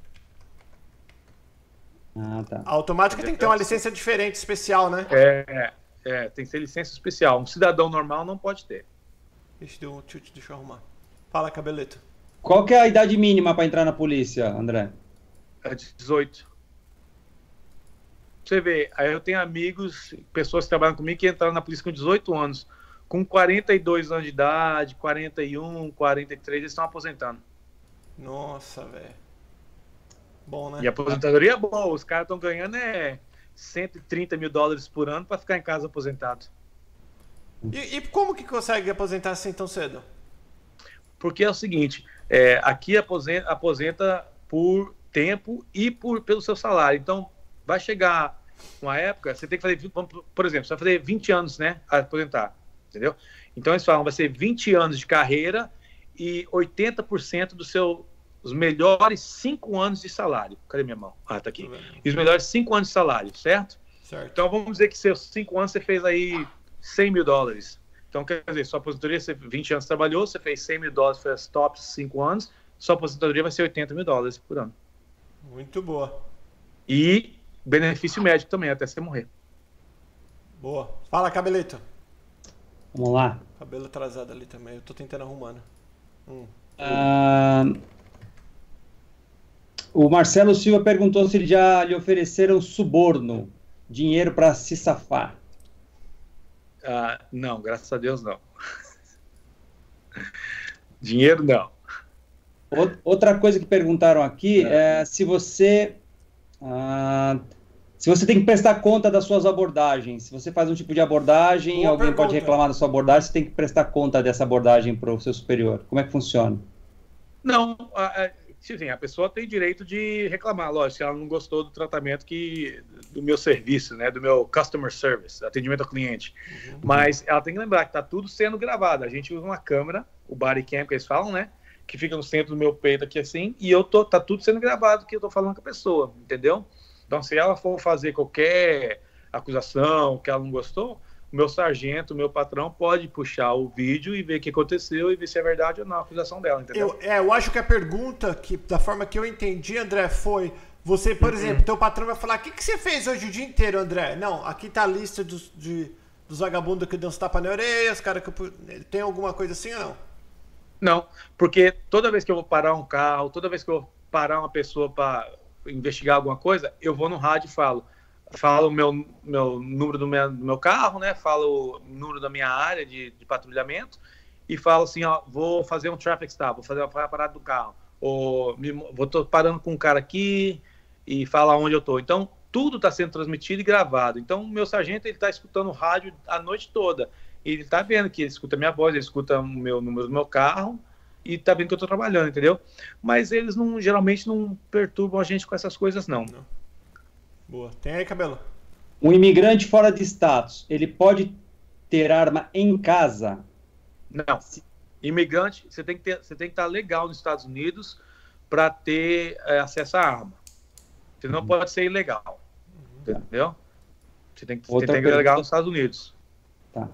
Ah, tá. A automática tem que ter uma licença diferente, especial, né? É, é, tem que ter licença especial. Um cidadão normal não pode ter. Deixa eu, deixa eu arrumar. Fala, cabeleto. Qual que é a idade mínima para entrar na polícia, André? É 18. Você vê, aí eu tenho amigos, pessoas que trabalham comigo que entraram na polícia com 18 anos. Com 42 anos de idade, 41, 43, eles estão aposentando. Nossa, velho. Bom, né? E a aposentadoria é boa. Os caras estão ganhando é 130 mil dólares por ano para ficar em casa aposentado. E, e, como que consegue aposentar assim tão cedo? Porque é o seguinte, é, aqui aposenta, aposenta por tempo e por, pelo seu salário. Então, vai chegar uma época, você tem que fazer, por exemplo, você vai fazer 20 anos, né, aposentar, entendeu? Então, eles falam, vai ser 20 anos de carreira e 80% dos seus os melhores cinco anos de salário. Cadê minha mão? Ah, tá aqui. E os melhores cinco anos de salário, certo? certo? Então vamos dizer que seus cinco anos você fez aí 100 mil dólares. Então, quer dizer, sua aposentadoria, você 20 anos trabalhou, você fez 100 mil dólares, fez tops 5 anos, sua aposentadoria vai ser 80 mil dólares por ano. Muito boa. E benefício médico também, até você morrer. Boa. Fala, cabelito. Vamos lá. Cabelo atrasado ali também, eu tô tentando arrumar, né? Hum. Uh, o Marcelo Silva perguntou se já lhe ofereceram suborno, dinheiro para se safar. Uh, não, graças a Deus não. dinheiro não. Outra coisa que perguntaram aqui é, é se você uh, se você tem que prestar conta das suas abordagens. Se você faz um tipo de abordagem, Boa alguém pergunta. pode reclamar da sua abordagem, você tem que prestar conta dessa abordagem para o seu superior. Como é que funciona? Não, a, sim, a pessoa tem direito de reclamar, lógico, se ela não gostou do tratamento que do meu serviço, né, do meu customer service, atendimento ao cliente. Uhum. Mas ela tem que lembrar que está tudo sendo gravado. A gente usa uma câmera, o body cam que eles falam, né, que fica no centro do meu peito aqui assim, e eu tô tá tudo sendo gravado que eu tô falando com a pessoa, entendeu? Então, se ela for fazer qualquer acusação que ela não gostou, o meu sargento, o meu patrão pode puxar o vídeo e ver o que aconteceu e ver se é verdade ou não a acusação dela, entendeu? Eu, é, eu acho que a pergunta, que da forma que eu entendi, André, foi você, por uhum. exemplo, teu patrão vai falar, o que, que você fez hoje o dia inteiro, André? Não, aqui tá a lista dos, de, dos vagabundos que deu uns tapas na orelha, os caras que... Tem alguma coisa assim ou não? Não, porque toda vez que eu vou parar um carro, toda vez que eu vou parar uma pessoa para investigar alguma coisa, eu vou no rádio e falo falo o meu, meu número do meu, do meu, carro, né? Falo o número da minha área de, de patrulhamento e falo assim, ó, vou fazer um traffic stop, vou fazer uma parada do carro, ou me, vou tô parando com um cara aqui e fala onde eu tô. Então, tudo está sendo transmitido e gravado. Então, o meu sargento ele está escutando rádio a noite toda. Ele está vendo que ele escuta minha voz, ele escuta o meu número do meu carro e está vendo que eu estou trabalhando, entendeu? Mas eles não geralmente não perturbam a gente com essas coisas, não. não. Boa. Tem aí, cabelo? Um imigrante fora de status, ele pode ter arma em casa? Não. Imigrante, você tem que ter, você tem que estar legal nos Estados Unidos para ter é, acesso à arma. Você não uhum. pode ser ilegal. Uhum. Entendeu? Você tem que, você tem que ser legal nos Estados Unidos. Tá.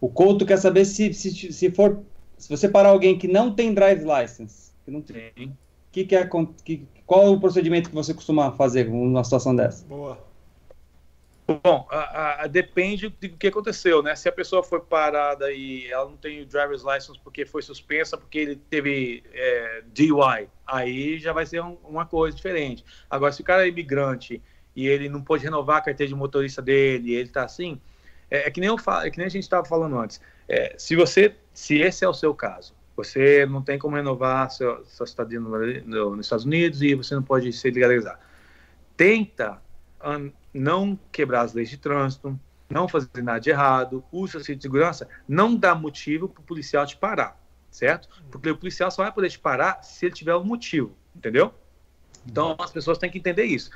O Couto quer saber se, se, se for. Se você parar alguém que não tem drive license, que não tem. Que que é, que, qual é o procedimento que você costuma fazer numa situação dessa? Boa. Bom, a, a, depende do que aconteceu, né? Se a pessoa foi parada e ela não tem o driver's license porque foi suspensa, porque ele teve é, DUI, aí já vai ser um, uma coisa diferente. Agora, se o cara é imigrante e ele não pode renovar a carteira de motorista dele, ele tá assim, é, é que nem eu falo, é que nem a gente estava falando antes. É, se você, se esse é o seu caso, você não tem como renovar seu, sua estadia no, no, nos Estados Unidos e você não pode se legalizar. Tenta não quebrar as leis de trânsito, não fazer nada de errado, usa cinto de segurança, não dá motivo para o policial te parar, certo? Porque o policial só vai poder te parar se ele tiver um motivo, entendeu? Então as pessoas têm que entender isso.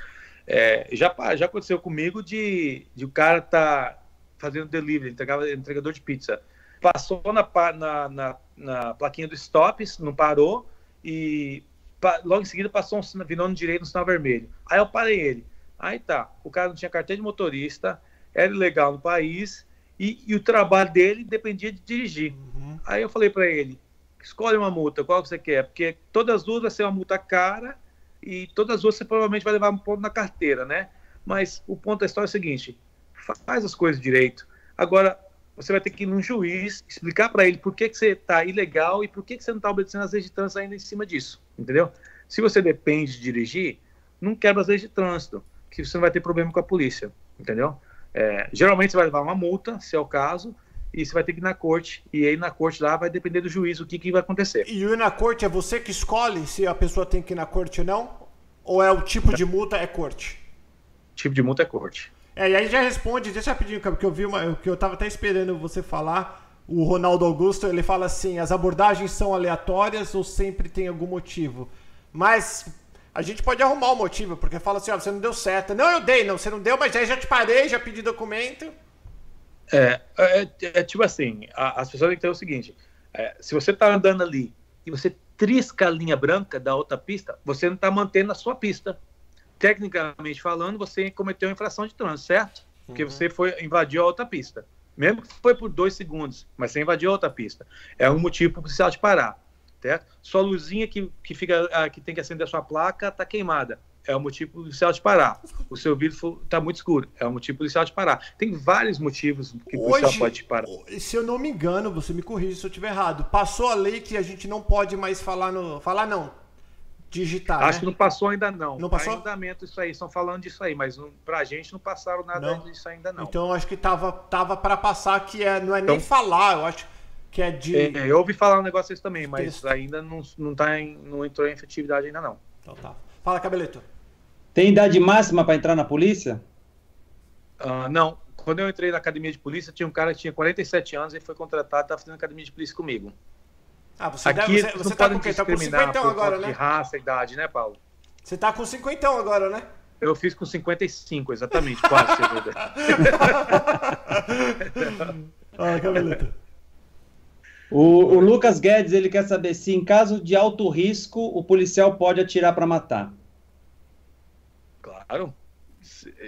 É, já, já aconteceu comigo de, de o cara tá fazendo delivery, entregava, entregador de pizza. Passou na, na, na, na plaquinha do stops, não parou, e logo em seguida passou um virou no direito no sinal vermelho. Aí eu parei ele. Aí tá, o cara não tinha carteira de motorista, era ilegal no país e, e o trabalho dele dependia de dirigir. Uhum. Aí eu falei para ele, escolhe uma multa, qual você quer? Porque todas as duas vai ser uma multa cara e todas as duas você provavelmente vai levar um ponto na carteira, né? Mas o ponto da história é o seguinte, faz as coisas direito. Agora, você vai ter que ir num juiz explicar para ele por que, que você está ilegal e por que, que você não está obedecendo as leis de trânsito ainda em cima disso, entendeu? Se você depende de dirigir, não quebra as leis de trânsito que você não vai ter problema com a polícia, entendeu? É, geralmente você vai levar uma multa, se é o caso, e você vai ter que ir na corte. E aí na corte lá vai depender do juiz o que, que vai acontecer. E ir na corte é você que escolhe se a pessoa tem que ir na corte ou não? Ou é o tipo de multa é corte? Tipo de multa é corte. É, e aí já responde, deixa rapidinho, porque eu vi uma. que eu tava até esperando você falar. O Ronaldo Augusto, ele fala assim: as abordagens são aleatórias ou sempre tem algum motivo? Mas a gente pode arrumar o motivo, porque fala assim, ó, você não deu certo. Não, eu dei, não, você não deu, mas aí já te parei, já pedi documento. É, é, é, é tipo assim, a, as pessoas têm que ter o seguinte, é, se você tá andando ali e você trisca a linha branca da outra pista, você não está mantendo a sua pista. Tecnicamente falando, você cometeu infração de trânsito, certo? Porque uhum. você foi invadiu a outra pista. Mesmo que foi por dois segundos, mas você invadiu a outra pista. É um motivo para o policial te parar certo? Sua luzinha que, que, fica, ah, que tem que acender a sua placa está queimada. É o motivo policial de parar. O seu vidro está muito escuro. É o motivo policial de parar. Tem vários motivos que o policial Hoje, pode te parar. Se eu não me engano, você me corrige se eu estiver errado. Passou a lei que a gente não pode mais falar no. Falar não. Digitar. Acho né? que não passou ainda não. Não passou? Tá andamento isso aí, estão falando disso aí, mas não, pra gente não passaram nada não. disso ainda não. Então acho que tava, tava para passar que é, não é então, nem falar, eu acho que é de. É, eu ouvi falar um negócio desse também, mas texto. ainda não, não, tá em, não entrou em efetividade ainda não. Então tá. Fala, Cabeleto. Tem idade máxima para entrar na polícia? Uh, não. Quando eu entrei na academia de polícia, tinha um cara que tinha 47 anos e foi contratado, estava fazendo academia de polícia comigo. Ah, você, Aqui, deve, você, você tá com quem? Tá com 50 agora, né? De raça, idade, né, Paulo? Você tá com 50 agora, né? Eu fiz com 55, exatamente, quase. ah, Cabeleto. O, o, Lucas Guedes ele quer saber se, em caso de alto risco, o policial pode atirar para matar. Claro,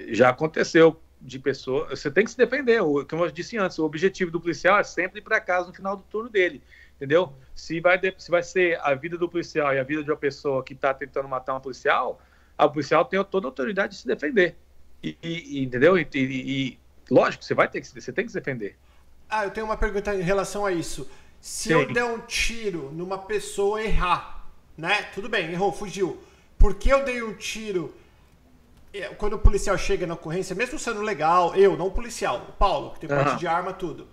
já aconteceu de pessoa. Você tem que se defender. O, como eu disse antes, o objetivo do policial é sempre ir para casa no final do turno dele. Entendeu? Se vai, se vai ser a vida do policial e a vida de uma pessoa que está tentando matar um policial, a policial tem toda a autoridade de se defender. E, e entendeu? E, e, lógico, você vai ter que você tem que se defender. Ah, eu tenho uma pergunta em relação a isso. Se Sim. eu der um tiro numa pessoa errar, né? Tudo bem, errou, fugiu. Por que eu dei um tiro é, quando o policial chega na ocorrência, mesmo sendo legal, eu, não o policial, o Paulo, que tem uhum. parte de arma, tudo.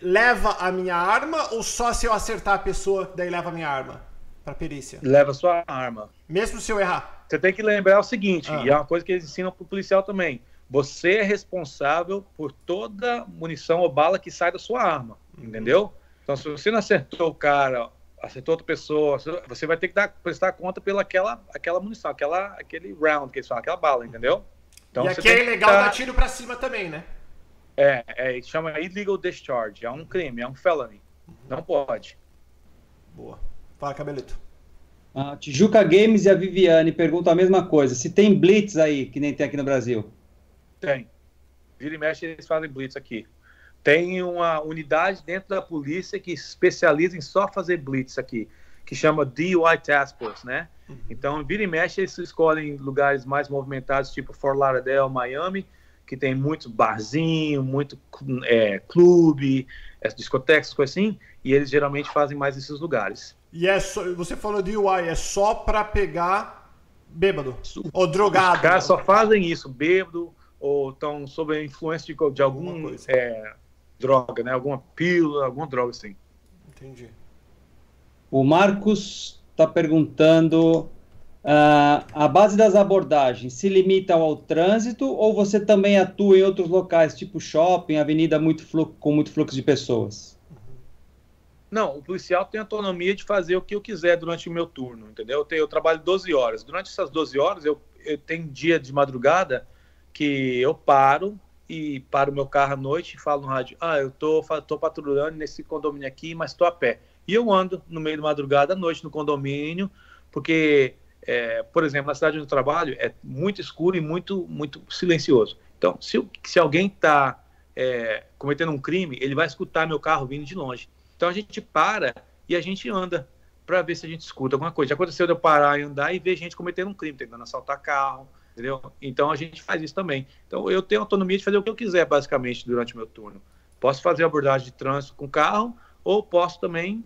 Leva a minha arma ou só se eu acertar a pessoa, daí leva a minha arma para perícia? Leva a sua arma. Mesmo se eu errar? Você tem que lembrar o seguinte, ah. e é uma coisa que eles ensinam pro policial também. Você é responsável por toda munição ou bala que sai da sua arma, uhum. entendeu? Então, se você não acertou o cara, acertou outra pessoa, você vai ter que dar, prestar conta pela aquela, aquela munição, aquela, aquele round que eles falam, aquela bala, entendeu? Então, e aqui é ilegal dar tiro para cima também, né? É, é, chama illegal discharge, é um crime, é um felony. Não pode. Boa. Fala, Cabelito. A Tijuca Games e a Viviane perguntam a mesma coisa. Se tem blitz aí, que nem tem aqui no Brasil? Tem. Vira e mexe, eles fazem blitz aqui. Tem uma unidade dentro da polícia que especializa em só fazer blitz aqui, que chama DUI Task Force, né? Uhum. Então, vira e mexe, eles escolhem lugares mais movimentados, tipo Fort Lauderdale, Miami, que tem muito barzinho, muito é, clube, é, discotecas, coisa assim, e eles geralmente fazem mais nesses lugares. E é só, você falou de UI, é só para pegar bêbado ou drogado? Os caras só fazem isso, bêbado ou estão sob a influência de, de algum é, droga, né? Alguma pílula, alguma droga assim. Entendi. O Marcos está perguntando Uh, a base das abordagens se limita ao trânsito ou você também atua em outros locais, tipo shopping, avenida muito com muito fluxo de pessoas? Não, o policial tem autonomia de fazer o que eu quiser durante o meu turno, entendeu? Eu, tenho, eu trabalho 12 horas. Durante essas 12 horas, eu, eu tenho dia de madrugada que eu paro e paro meu carro à noite e falo no rádio: Ah, eu tô, tô patrulhando nesse condomínio aqui, mas estou a pé. E eu ando no meio da madrugada à noite no condomínio, porque é, por exemplo, na cidade onde eu trabalho, é muito escuro e muito, muito silencioso. Então, se, se alguém está é, cometendo um crime, ele vai escutar meu carro vindo de longe. Então, a gente para e a gente anda para ver se a gente escuta alguma coisa. Já aconteceu de eu parar e andar e ver gente cometendo um crime, tentando assaltar carro, entendeu? Então, a gente faz isso também. Então, eu tenho autonomia de fazer o que eu quiser, basicamente, durante o meu turno. Posso fazer abordagem de trânsito com carro ou posso também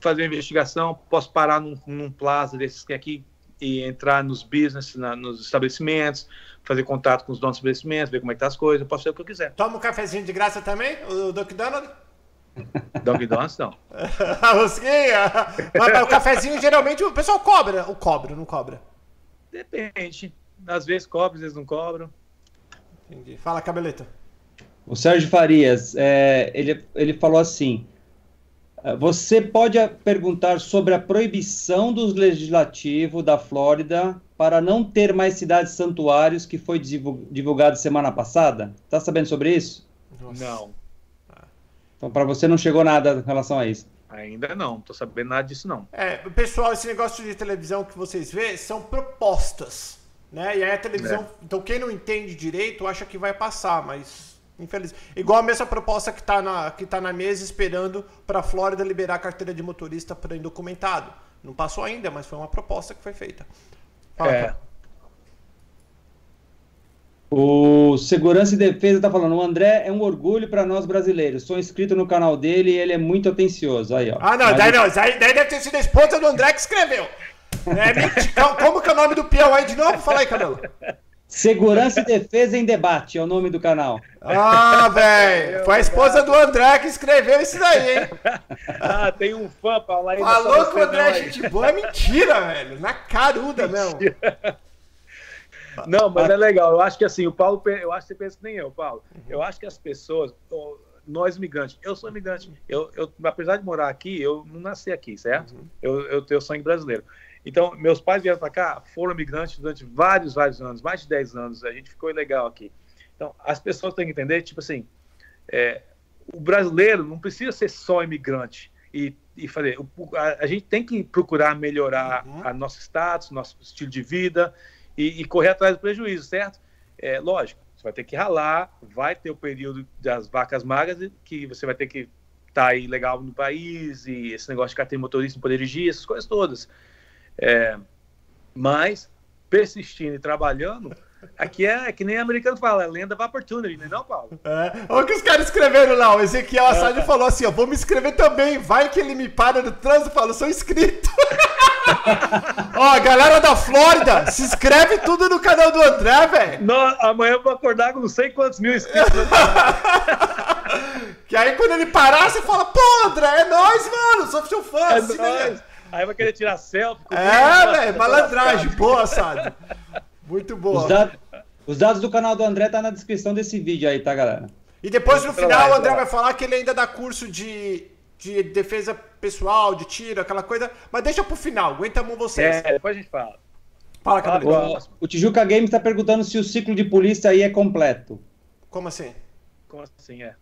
fazer uma investigação, posso parar num, num plaza desses que tem aqui e entrar nos business, na, nos estabelecimentos, fazer contato com os donos dos estabelecimentos, ver como é que tá as coisas, eu posso fazer o que eu quiser. Toma um cafezinho de graça também, o Duck Donald? Dog Donuts não. Mas o cafezinho geralmente o pessoal cobra, o cobra, não cobra? Depende. Às vezes cobra, às vezes não cobram. Entendi. Fala, Cabeleta. O Sérgio Farias, é, ele, ele falou assim: é, você pode perguntar sobre a proibição do legislativo da Flórida para não ter mais cidades santuários que foi divulgado semana passada? Está sabendo sobre isso? Não. Então, para você não chegou nada em relação a isso? Ainda não, não tô sabendo nada disso não. É, pessoal, esse negócio de televisão que vocês vê são propostas, né? E aí a televisão, é. então quem não entende direito acha que vai passar, mas Infeliz. Igual a mesma proposta que está na, que tá na mesa esperando para a Flórida liberar a carteira de motorista para indocumentado. Não passou ainda, mas foi uma proposta que foi feita. Fala, é. O Segurança e Defesa está falando, o André é um orgulho para nós brasileiros. Sou inscrito no canal dele e ele é muito atencioso. Aí, ó. Ah, não, daí, não daí, daí deve ter sido a esposa do André que escreveu. É, como que é o nome do peão aí de novo? Fala aí, Camilo. Segurança e Defesa em Debate é o nome do canal. Ah, velho. Foi a esposa do André que escreveu isso daí, hein? Ah, tem um fã pra lá Falou que o André é gente boa, é mentira, velho. Na caruda mesmo. Não, mas é legal. Eu acho que assim, o Paulo, eu acho que você pensa que nem eu, Paulo. Eu acho que as pessoas, nós imigrantes, eu sou imigrante. Eu, eu, apesar de morar aqui, eu não nasci aqui, certo? Uhum. Eu, eu tenho sangue brasileiro. Então, meus pais vieram para cá, foram migrantes durante vários, vários anos, mais de 10 anos. A gente ficou legal aqui. Então, as pessoas têm que entender, tipo assim, é, o brasileiro não precisa ser só imigrante e, e fazer. A, a, gente tem que procurar melhorar uhum. a nosso status, nosso estilo de vida e, e correr atrás do prejuízo, certo? É, lógico, você vai ter que ralar, vai ter o período das vacas magras que você vai ter que estar tá aí legal no país e esse negócio de carteira motorista, poder dirigir, essas coisas todas. É, mas, persistindo e trabalhando, aqui é, é que nem americano fala, é lenda of opportunity, não é não, Paulo? É. Olha o que os caras escreveram lá, o Ezequiel Assad é. falou assim, ó, vou me inscrever também, vai que ele me para no trânsito e fala, sou inscrito. Ó, galera da Flórida, se inscreve tudo no canal do André, velho. Amanhã eu vou acordar com não sei quantos mil inscritos. Que aí quando ele parar, você fala, pô, André, é nóis, mano, sou seu fã. É assim, né? Aí vai querer tirar selfie. É, o- velho, malandragem. Boa, Sado. Muito Os, boa. da- os dados do canal do André tá na descrição desse vídeo aí, tá, galera? E depois no final o André vai falar que ele ainda dá curso de, de defesa pessoal, de tiro, aquela coisa. Mas deixa pro final, aguenta a mão vocês. É, depois a gente fala. Fala, boa. O, o Tijuca Games tá perguntando se o ciclo de polícia aí é completo. Como assim? Como assim, é?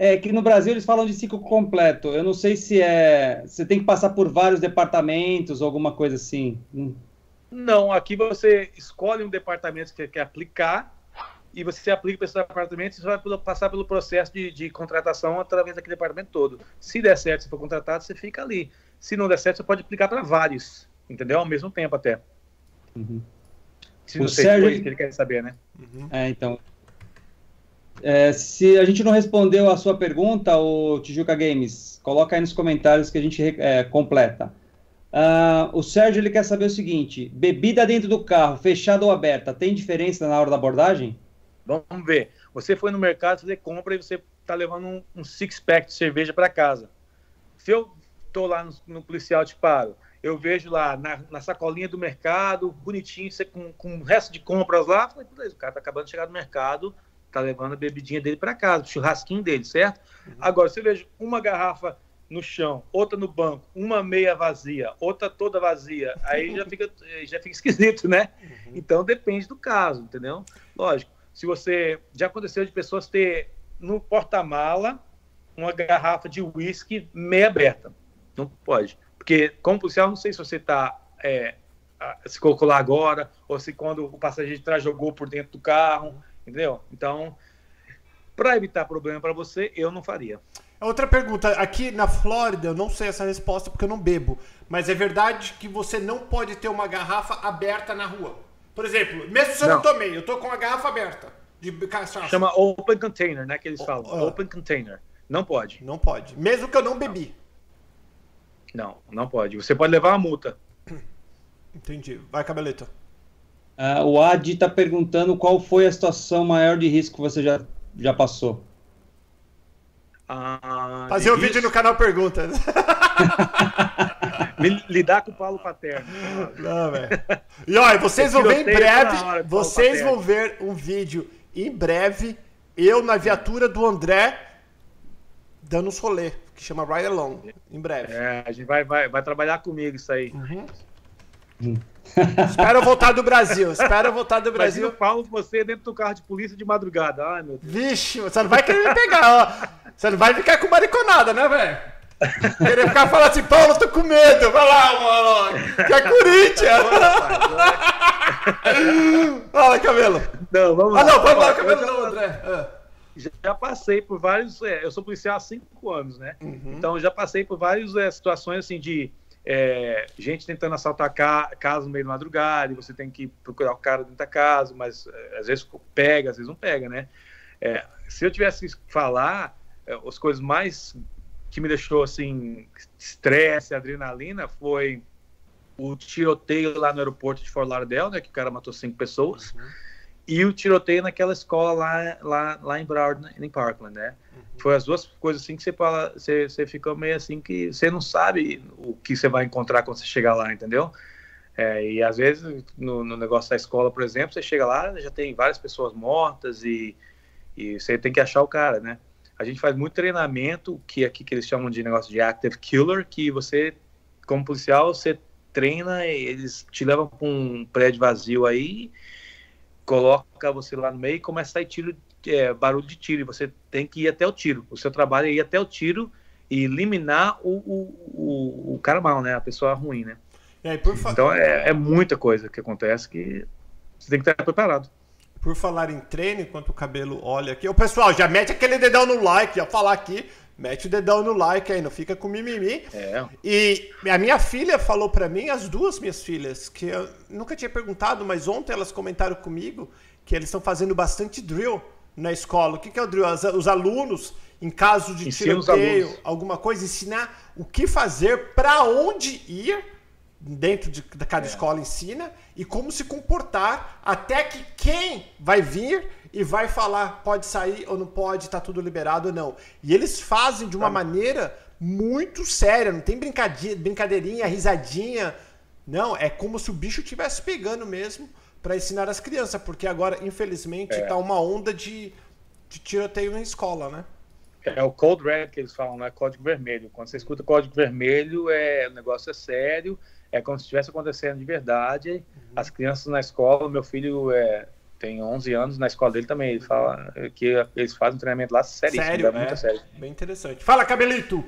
É que no Brasil eles falam de ciclo completo. Eu não sei se é. Você tem que passar por vários departamentos ou alguma coisa assim. Hum. Não, aqui você escolhe um departamento que você quer aplicar e você aplica para esse departamento e você vai pelo- passar pelo processo de, de contratação através daquele departamento todo. Se der certo, se for contratado, você fica ali. Se não der certo, você pode aplicar para vários, entendeu? Ao mesmo tempo até. Uhum. Se O não sei Sérgio- foi isso que ele quer saber, né? É, então. É, se a gente não respondeu a sua pergunta, o Tijuca Games, coloca aí nos comentários que a gente é, completa. Ah, o Sérgio ele quer saber o seguinte: bebida dentro do carro, fechada ou aberta, tem diferença na hora da abordagem? Vamos ver. Você foi no mercado fazer compra e você está levando um, um six-pack de cerveja para casa. Se eu tô lá no, no policial te paro, eu vejo lá na, na sacolinha do mercado, bonitinho, você com, com o resto de compras lá, falei, o cara tá acabando de chegar no mercado, tá levando a bebidinha dele para casa, o churrasquinho dele, certo? Agora, se eu vejo uma garrafa no chão, outra no banco, uma meia vazia, outra toda vazia, aí já fica, já fica esquisito, né? Então depende do caso, entendeu? Lógico, se você. Já aconteceu de pessoas ter no porta-mala uma garrafa de uísque meia aberta. Não pode. Porque, como policial, não sei se você está. se colocou lá agora, ou se quando o passageiro de trás jogou por dentro do carro, entendeu? Então, para evitar problema para você, eu não faria. Outra pergunta. Aqui na Flórida, eu não sei essa resposta porque eu não bebo. Mas é verdade que você não pode ter uma garrafa aberta na rua. Por exemplo, mesmo se eu não, Não. tomei, eu tô com a garrafa aberta de cachaça. Chama open container, né? Que eles falam. ah. Open container. Não pode. Não pode. Mesmo que eu não bebi. Não, não pode. Você pode levar uma multa. Entendi. Vai, cabelito. Ah, o Adi está perguntando qual foi a situação maior de risco que você já, já passou. Ah, Fazer um de vídeo no canal Perguntas. Me- lidar com o Paulo Paterno. Não, velho. E olha, vocês Eu vão ver em breve. Vocês vão ver um vídeo em breve. Eu na viatura do André dando uns rolê, que chama Ride Along. Em breve. É, a gente vai, vai, vai trabalhar comigo isso aí. Espero voltar do Brasil. Espero voltar do Imagina Brasil. Paulo com você dentro do carro de polícia de madrugada. Ai, meu Deus. Vixe, você não vai querer me pegar, ó. Você não vai ficar com mariconada, né, velho? Querer ficar falando assim, Paulo, tô com medo. Vai lá, mano. Que é Corinthians. Fala, cabelo. Não, vamos Ah, lá. não, vamos lá, cabelo não, André. Ah. já, passei por vários. é, eu sou policial há cinco anos, né? Uhum. Então já passei por várias é, situações assim de é, gente tentando assaltar ca casa no meio da madrugada e você tem que procurar o cara dentro da casa, mas é, às vezes pega, às vezes não pega, né? É, se eu tivesse que falar é, as coisas mais que me deixou assim estresse, adrenalina foi o tiroteio lá no aeroporto de Fort Lauderdale, né, que o cara matou cinco pessoas, e o tiroteio naquela escola lá, lá, lá em Broward, né, em Parkland, né? Foi as duas coisas assim que você fala, você, você fica meio assim que você não sabe o que você vai encontrar quando você chegar lá, entendeu? É, e às vezes no, no negócio da escola, por exemplo, você chega lá, já tem várias pessoas mortas e, e você tem que achar o cara, né? A gente faz muito treinamento, que aqui que eles chamam de negócio de active killer, que você, como policial, você treina, e eles te levam para um prédio vazio aí, coloca você lá no meio e começa a sair tiro, é, barulho de tiro, e você tem que ir até o tiro. O seu trabalho é ir até o tiro e eliminar o, o, o, o cara mal, né? A pessoa ruim, né? Aí, fa- Então é, é muita coisa que acontece que você tem que estar preparado. por falar em treino, enquanto o cabelo olha aqui. Ô, pessoal, já mete aquele dedão no like, já falar aqui. Mete o dedão no like aí, não fica com mimimi. É. E a minha filha falou pra mim, as duas minhas filhas, que eu nunca tinha perguntado, mas ontem elas comentaram comigo que eles estão fazendo bastante drill na escola. O que, que é o drill? Os alunos, em caso de Ensina tiroteio, alguma coisa, ensinar o que fazer, pra onde ir dentro de, de cada é. escola ensina e como se comportar até que quem vai vir e vai falar pode sair ou não pode, tá tudo liberado ou não. E eles fazem de uma tá. maneira muito séria, não tem brincadeirinha, risadinha. Não, é como se o bicho estivesse pegando mesmo para ensinar as crianças, porque agora, infelizmente, é. tá uma onda de, de tiroteio na escola, né? É o Code Red que eles falam, né? Código vermelho. Quando você escuta código vermelho, é, o negócio é sério, é como se estivesse acontecendo de verdade. Uhum. As crianças na escola, meu filho é, tem 11 anos, na escola dele também, ele fala que eles fazem um treinamento lá seríssimo, sério, né? muito sério. Bem interessante. Fala, Cabelito!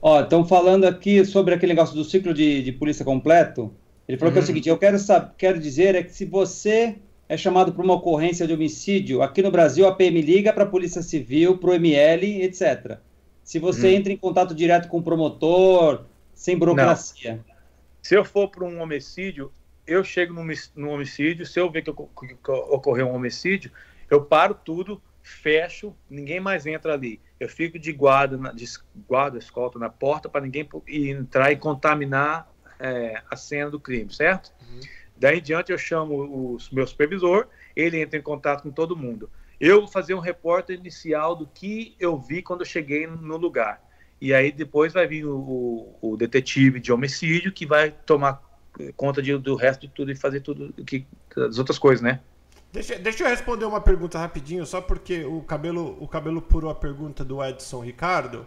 Ó, estão falando aqui sobre aquele negócio do ciclo de, de polícia completo. Ele falou uhum. que é o uhum. seguinte, eu quero, saber, quero dizer é que se você é chamado para uma ocorrência de homicídio, aqui no Brasil a PM liga para a Polícia Civil, para o ML, etc. Se você uhum. entra em contato direto com o promotor, sem burocracia. Não. Se eu for para um homicídio, eu chego no, no, homicídio, se eu ver que, que, que ocorreu um homicídio, eu paro tudo, fecho, ninguém mais entra ali. Eu fico de guarda, de guarda, escolta na porta para ninguém entrar e contaminar é, a cena do crime, certo? Uhum. Daí em diante eu chamo o meu supervisor, ele entra em contato com todo mundo. Eu vou fazer um repórter inicial do que eu vi quando eu cheguei no lugar. E aí depois vai vir o, o detetive de homicídio que vai tomar conta de, do resto de tudo e fazer tudo que as outras coisas, né? Deixa, deixa eu responder uma pergunta rapidinho, só porque o cabelo, o cabelo purou a pergunta do Edson Ricardo.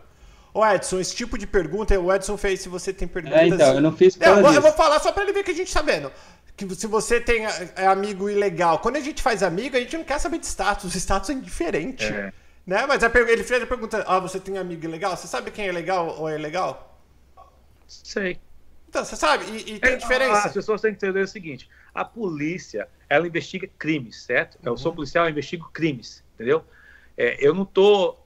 Ô Edson, esse tipo de pergunta, o Edson fez se você tem perguntas. É, então, eu não fiz é, eu, vou, eu vou falar só para ele ver que a gente tá vendo. Que se você tem é amigo ilegal. Quando a gente faz amigo, a gente não quer saber de status. O status é indiferente. É. Né? Mas a, ele fez a pergunta: Ah, você tem amigo ilegal? Você sabe quem é legal ou é ilegal? Sei. Então, você sabe, e, e tem é, diferença. As pessoas têm que entender o seguinte: a polícia, ela investiga crimes, certo? Eu sou uhum. policial, eu investigo crimes, entendeu? É, eu não estou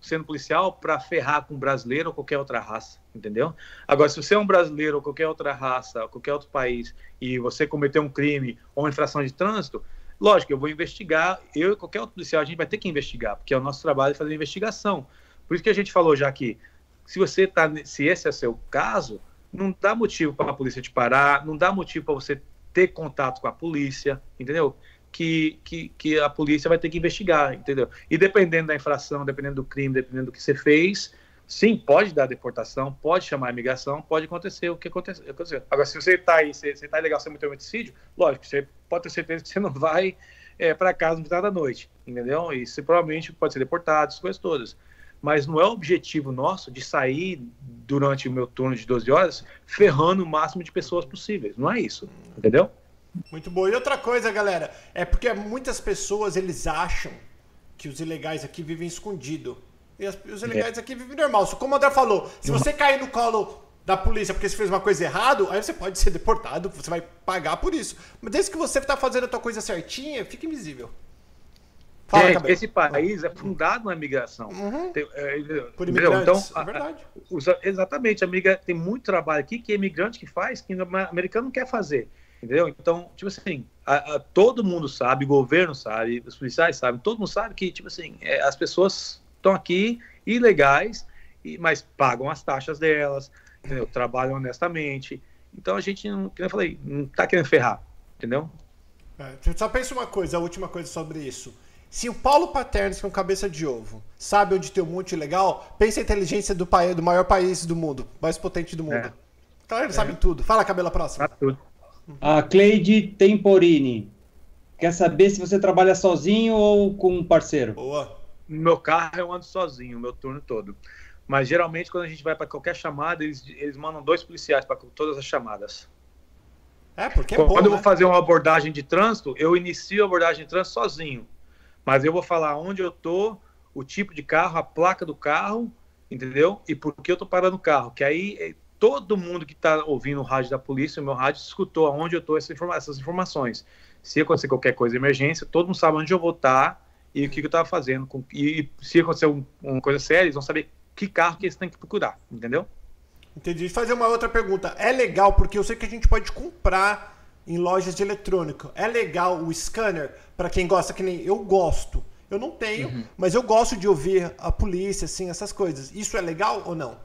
sendo policial para ferrar com brasileiro ou qualquer outra raça, entendeu? Agora, se você é um brasileiro ou qualquer outra raça, ou qualquer outro país, e você cometeu um crime ou uma infração de trânsito, lógico, eu vou investigar, eu e qualquer outro policial, a gente vai ter que investigar, porque é o nosso trabalho fazer investigação. Por isso que a gente falou já que, se você tá, se esse é seu caso, não dá motivo para a polícia te parar, não dá motivo para você ter contato com a polícia, entendeu? Que, que, que a polícia vai ter que investigar, entendeu? E dependendo da infração, dependendo do crime, dependendo do que você fez, sim, pode dar deportação, pode chamar a imigração, pode acontecer o que aconteceu. Agora, se você está aí, você está legal, você cometeu um homicídio, lógico, você pode ter certeza que você não vai é, para casa no final da noite, entendeu? E você provavelmente pode ser deportado, essas coisas todas mas não é o objetivo nosso de sair durante o meu turno de 12 horas ferrando o máximo de pessoas possíveis. Não é isso, entendeu? Muito bom. E outra coisa, galera, é porque muitas pessoas eles acham que os ilegais aqui vivem escondido. E os ilegais é. aqui vivem normal. Como o André falou, se você cair no colo da polícia porque você fez uma coisa errada, aí você pode ser deportado, você vai pagar por isso. Mas desde que você está fazendo a tua coisa certinha, fica invisível. Fala, é, esse país é fundado na migração. Uhum. Tem, é, Por imigrantes, então, é verdade. A, a, exatamente, a migra, tem muito trabalho aqui que é imigrante que faz, que o americano não quer fazer. Entendeu? Então, tipo assim, a, a, todo mundo sabe, o governo sabe, os policiais sabem, todo mundo sabe que, tipo assim, é, as pessoas estão aqui ilegais, e, mas pagam as taxas delas, entendeu? trabalham honestamente. Então a gente, não, como eu falei, não está querendo ferrar, entendeu? É, só pensa uma coisa, a última coisa sobre isso. Se o Paulo Paterno, que é um cabeça de ovo, sabe onde tem um monte legal, pensa a inteligência do, país, do maior país do mundo, mais potente do mundo. É. Claro, eles é. sabem tudo. Fala, Cabela, próxima. Sabe tudo. A Cleide Temporini. Quer saber se você trabalha sozinho ou com um parceiro? Boa. No meu carro eu ando sozinho, o meu turno todo. Mas geralmente quando a gente vai para qualquer chamada, eles, eles mandam dois policiais para todas as chamadas. É, porque é Quando bom, eu né? vou fazer uma abordagem de trânsito, eu inicio a abordagem de trânsito sozinho. Mas eu vou falar onde eu tô, o tipo de carro, a placa do carro, entendeu? E por que eu tô parando o carro. Que aí eh, todo mundo que está ouvindo o rádio da polícia, o meu rádio, escutou aonde eu tô essa informa essas informações. Se acontecer qualquer coisa de emergência, todo mundo sabe onde eu vou estar tá e o que, que eu estava fazendo. E se acontecer um, uma coisa séria, eles vão saber que carro que eles têm que procurar, entendeu? Entendi. Fazer uma outra pergunta. É legal porque eu sei que a gente pode comprar em lojas de eletrônico. É legal o scanner para quem gosta que nem eu gosto. Eu não tenho, uhum. mas eu gosto de ouvir a polícia, assim, essas coisas. Isso é legal ou não?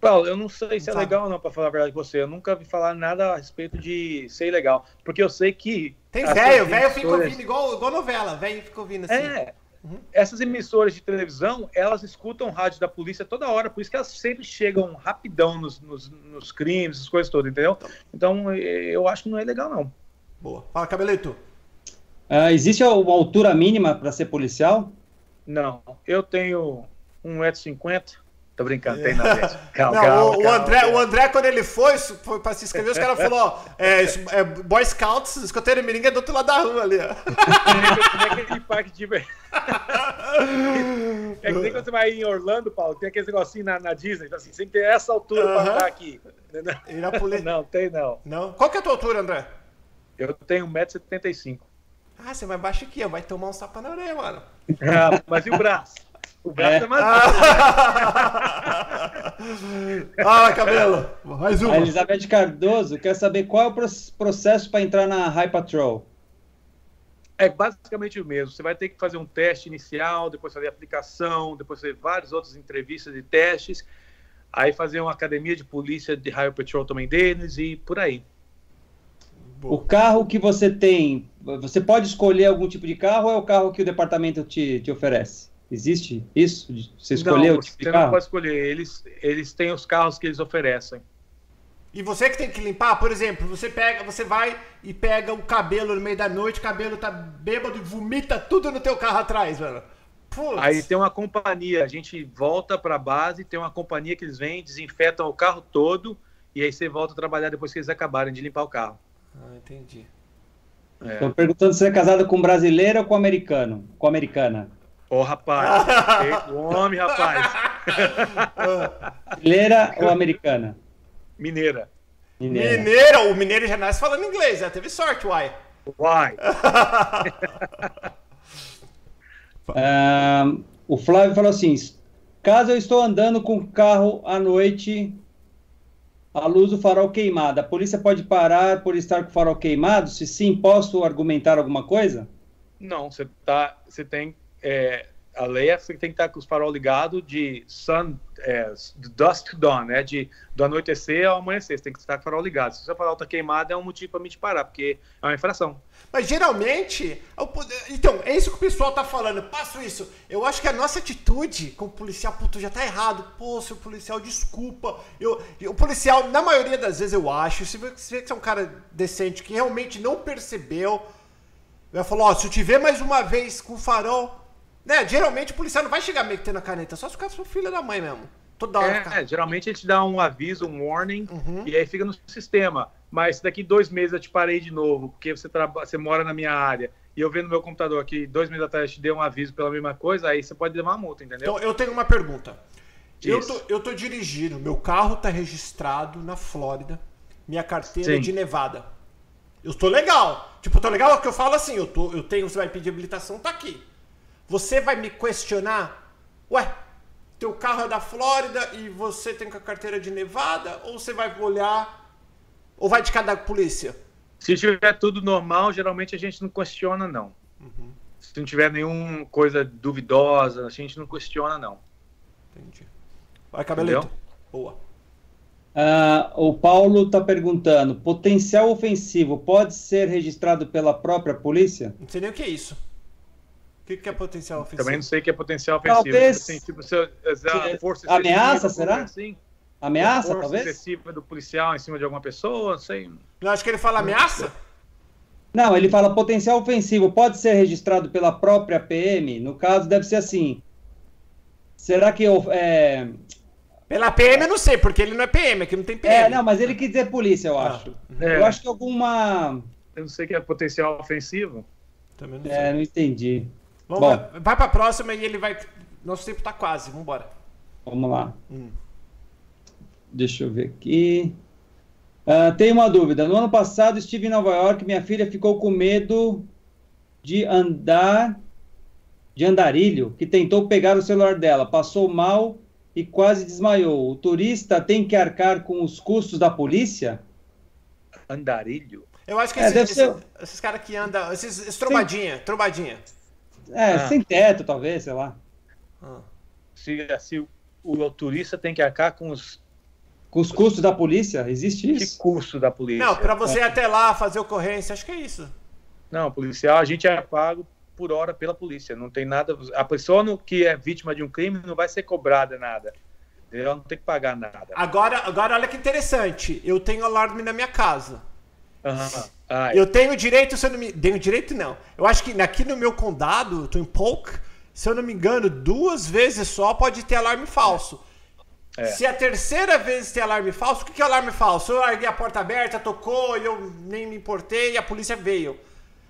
Paulo, eu não sei se é legal ou não, para falar a verdade com você. Eu nunca vi falar nada a respeito de ser ilegal. Porque eu sei que. Tem velho, velho fica ouvindo igual, igual novela, velho fica ouvindo assim. É. Uhum. Essas emissoras de televisão, elas escutam rádio da polícia toda hora, por isso que elas sempre chegam rapidão nos, nos, nos crimes, essas coisas todas, entendeu? Então, eu acho que não é legal, não. Boa. Fala, Cabelito. Uh, existe uma altura mínima para ser policial? Não. Eu tenho 1,50m. Tô brincando, tem não, gente. Calma, não, calma, o, calma, André, calma. o André, quando ele foi, foi pra se inscrever, os caras falaram, ó, é, é, Boy Scouts, escoteiro Miringa é do outro lado da rua ali, ó. Como é aquele parque de... é que nem quando você vai em Orlando, Paulo, tem aquele negocinho na, na Disney, então, assim, sem ter essa altura uh -huh. pra andar aqui. Não, tem não. Não? Qual que é a tua altura, André? Eu tenho 1,75m. Ah, você vai baixo aqui, ó, vai tomar um sapa na orelha, mano. Ah, mas e o braço? O braço é, é mais. ah, cabelo! Mais uma. A Elizabeth Cardoso quer saber qual é o processo para entrar na High Patrol. É basicamente o mesmo. Você vai ter que fazer um teste inicial, depois fazer aplicação, depois fazer várias outras entrevistas e testes, aí fazer uma academia de polícia de High Patrol também deles e por aí. O carro que você tem, você pode escolher algum tipo de carro ou é o carro que o departamento te, te oferece? Existe isso? Você escolheu não, tipo você não pode escolher. Eles, eles têm os carros que eles oferecem. E você que tem que limpar, por exemplo, você pega, você vai e pega o cabelo no meio da noite, o cabelo tá bêbado e vomita tudo no teu carro atrás, mano. Putz. Aí tem uma companhia, a gente volta pra base, tem uma companhia que eles vêm, desinfetam o carro todo e aí você volta a trabalhar depois que eles acabarem de limpar o carro. Ah, entendi. Estou é. perguntando se você é casado com brasileiro ou com americano? Com americana? Ô, oh, rapaz. o homem, rapaz. Mineira ou americana? Mineira. Mineira. Mineira. O mineiro já nasce falando inglês, já teve sorte, uai. Uai. um, o Flávio falou assim: caso eu estou andando com o carro à noite, a luz do farol queimada, a polícia pode parar por estar com o farol queimado? Se sim, posso argumentar alguma coisa? Não, você tá, você tem é, a lei é que você tem que estar com os farol ligados de sun, é, dusk to dawn, né? De, do anoitecer ao amanhecer. Você tem que estar com o farol ligado. Se o seu farol está queimado, é um motivo para me te parar, porque é uma infração. Mas geralmente, então, é isso que o pessoal tá falando. Passo isso. Eu acho que a nossa atitude com o policial, puto, já tá errado. Pô, seu policial, desculpa. Eu, o policial, na maioria das vezes, eu acho, se você é um cara decente que realmente não percebeu, vai falar, ó, se eu te ver mais uma vez com o farol né, geralmente o policial não vai chegar metendo a caneta, só se o cara for filho da mãe mesmo. Toda hora. É, é, geralmente ele te dá um aviso, um warning, uhum. e aí fica no sistema. Mas daqui dois meses eu te parei de novo, porque você, você mora na minha área, e eu vendo meu computador que dois meses atrás te dei um aviso pela mesma coisa, aí você pode levar uma multa, entendeu? Então, eu tenho uma pergunta. Eu tô, eu tô dirigindo, meu carro tá registrado na Flórida, minha carteira Sim. é de Nevada. Eu tô legal. Tipo, tô legal é que eu falo assim, eu, tô, eu tenho, você vai pedir habilitação, tá aqui. Você vai me questionar? Ué, teu carro é da Flórida e você tem com a carteira de Nevada? Ou você vai olhar? Ou vai de cada polícia? Se tiver tudo normal, geralmente a gente não questiona, não. Uhum. Se não tiver nenhuma coisa duvidosa, a gente não questiona, não. Entendi. Vai, cabelito. Boa. Uh, o Paulo está perguntando: potencial ofensivo pode ser registrado pela própria polícia? Não sei nem o que é isso. O que, que, é potencial ofensivo? Também não sei o que é potencial ofensivo. Talvez. Assim, tipo, se, se força ameaça, será? Assim, ameaça, força talvez? excessiva do policial em cima de alguma pessoa, não sei. Não acho que ele fala ameaça? Não, ele fala potencial ofensivo. Pode ser registrado pela própria PM? No caso, deve ser assim. Será que eu. É... Pela PM eu não sei, porque ele não é PM, aqui não tem PM. É, não, mas ele quis dizer polícia, eu ah, acho. É. Eu acho que alguma. Eu não sei o que é potencial ofensivo. Também não é, sei. É, não entendi. Vamos, Bom, vai, vai pra próxima e ele vai. Nosso tempo tá quase, vambora. Vamos lá. Hum. Deixa eu ver aqui. Uh, tem uma dúvida. No ano passado estive em Nova York, minha filha ficou com medo de andar de andarilho que tentou pegar o celular dela, passou mal e quase desmaiou. O turista tem que arcar com os custos da polícia? Andarilho? Eu acho que é, esses, esses, esses caras que andam, esses, esses trombadinha, Sim. trombadinha. É, ah. sem teto, talvez, sei lá. Ah. Se, se o, o, turista tem que arcar com os Com os custos da polícia? Existe isso? Que custo da polícia? Não, para você ir até lá fazer ocorrência, acho que é isso. Não, policial, a gente é pago por hora pela polícia. Não tem nada. A pessoa no, que é vítima de um crime não vai ser cobrada nada. Ela não tem que pagar nada. Agora, agora olha que interessante. Eu tenho alarme na minha casa. Uhum. Ah, eu tenho direito, se eu não me. Tenho direito, não. Eu acho que aqui no meu condado, tô em Polk, se eu não me engano, duas vezes só pode ter alarme falso. É. Se a terceira vez tem alarme falso, o que é alarme falso? Eu larguei a porta aberta, tocou, e eu nem me importei e a polícia veio.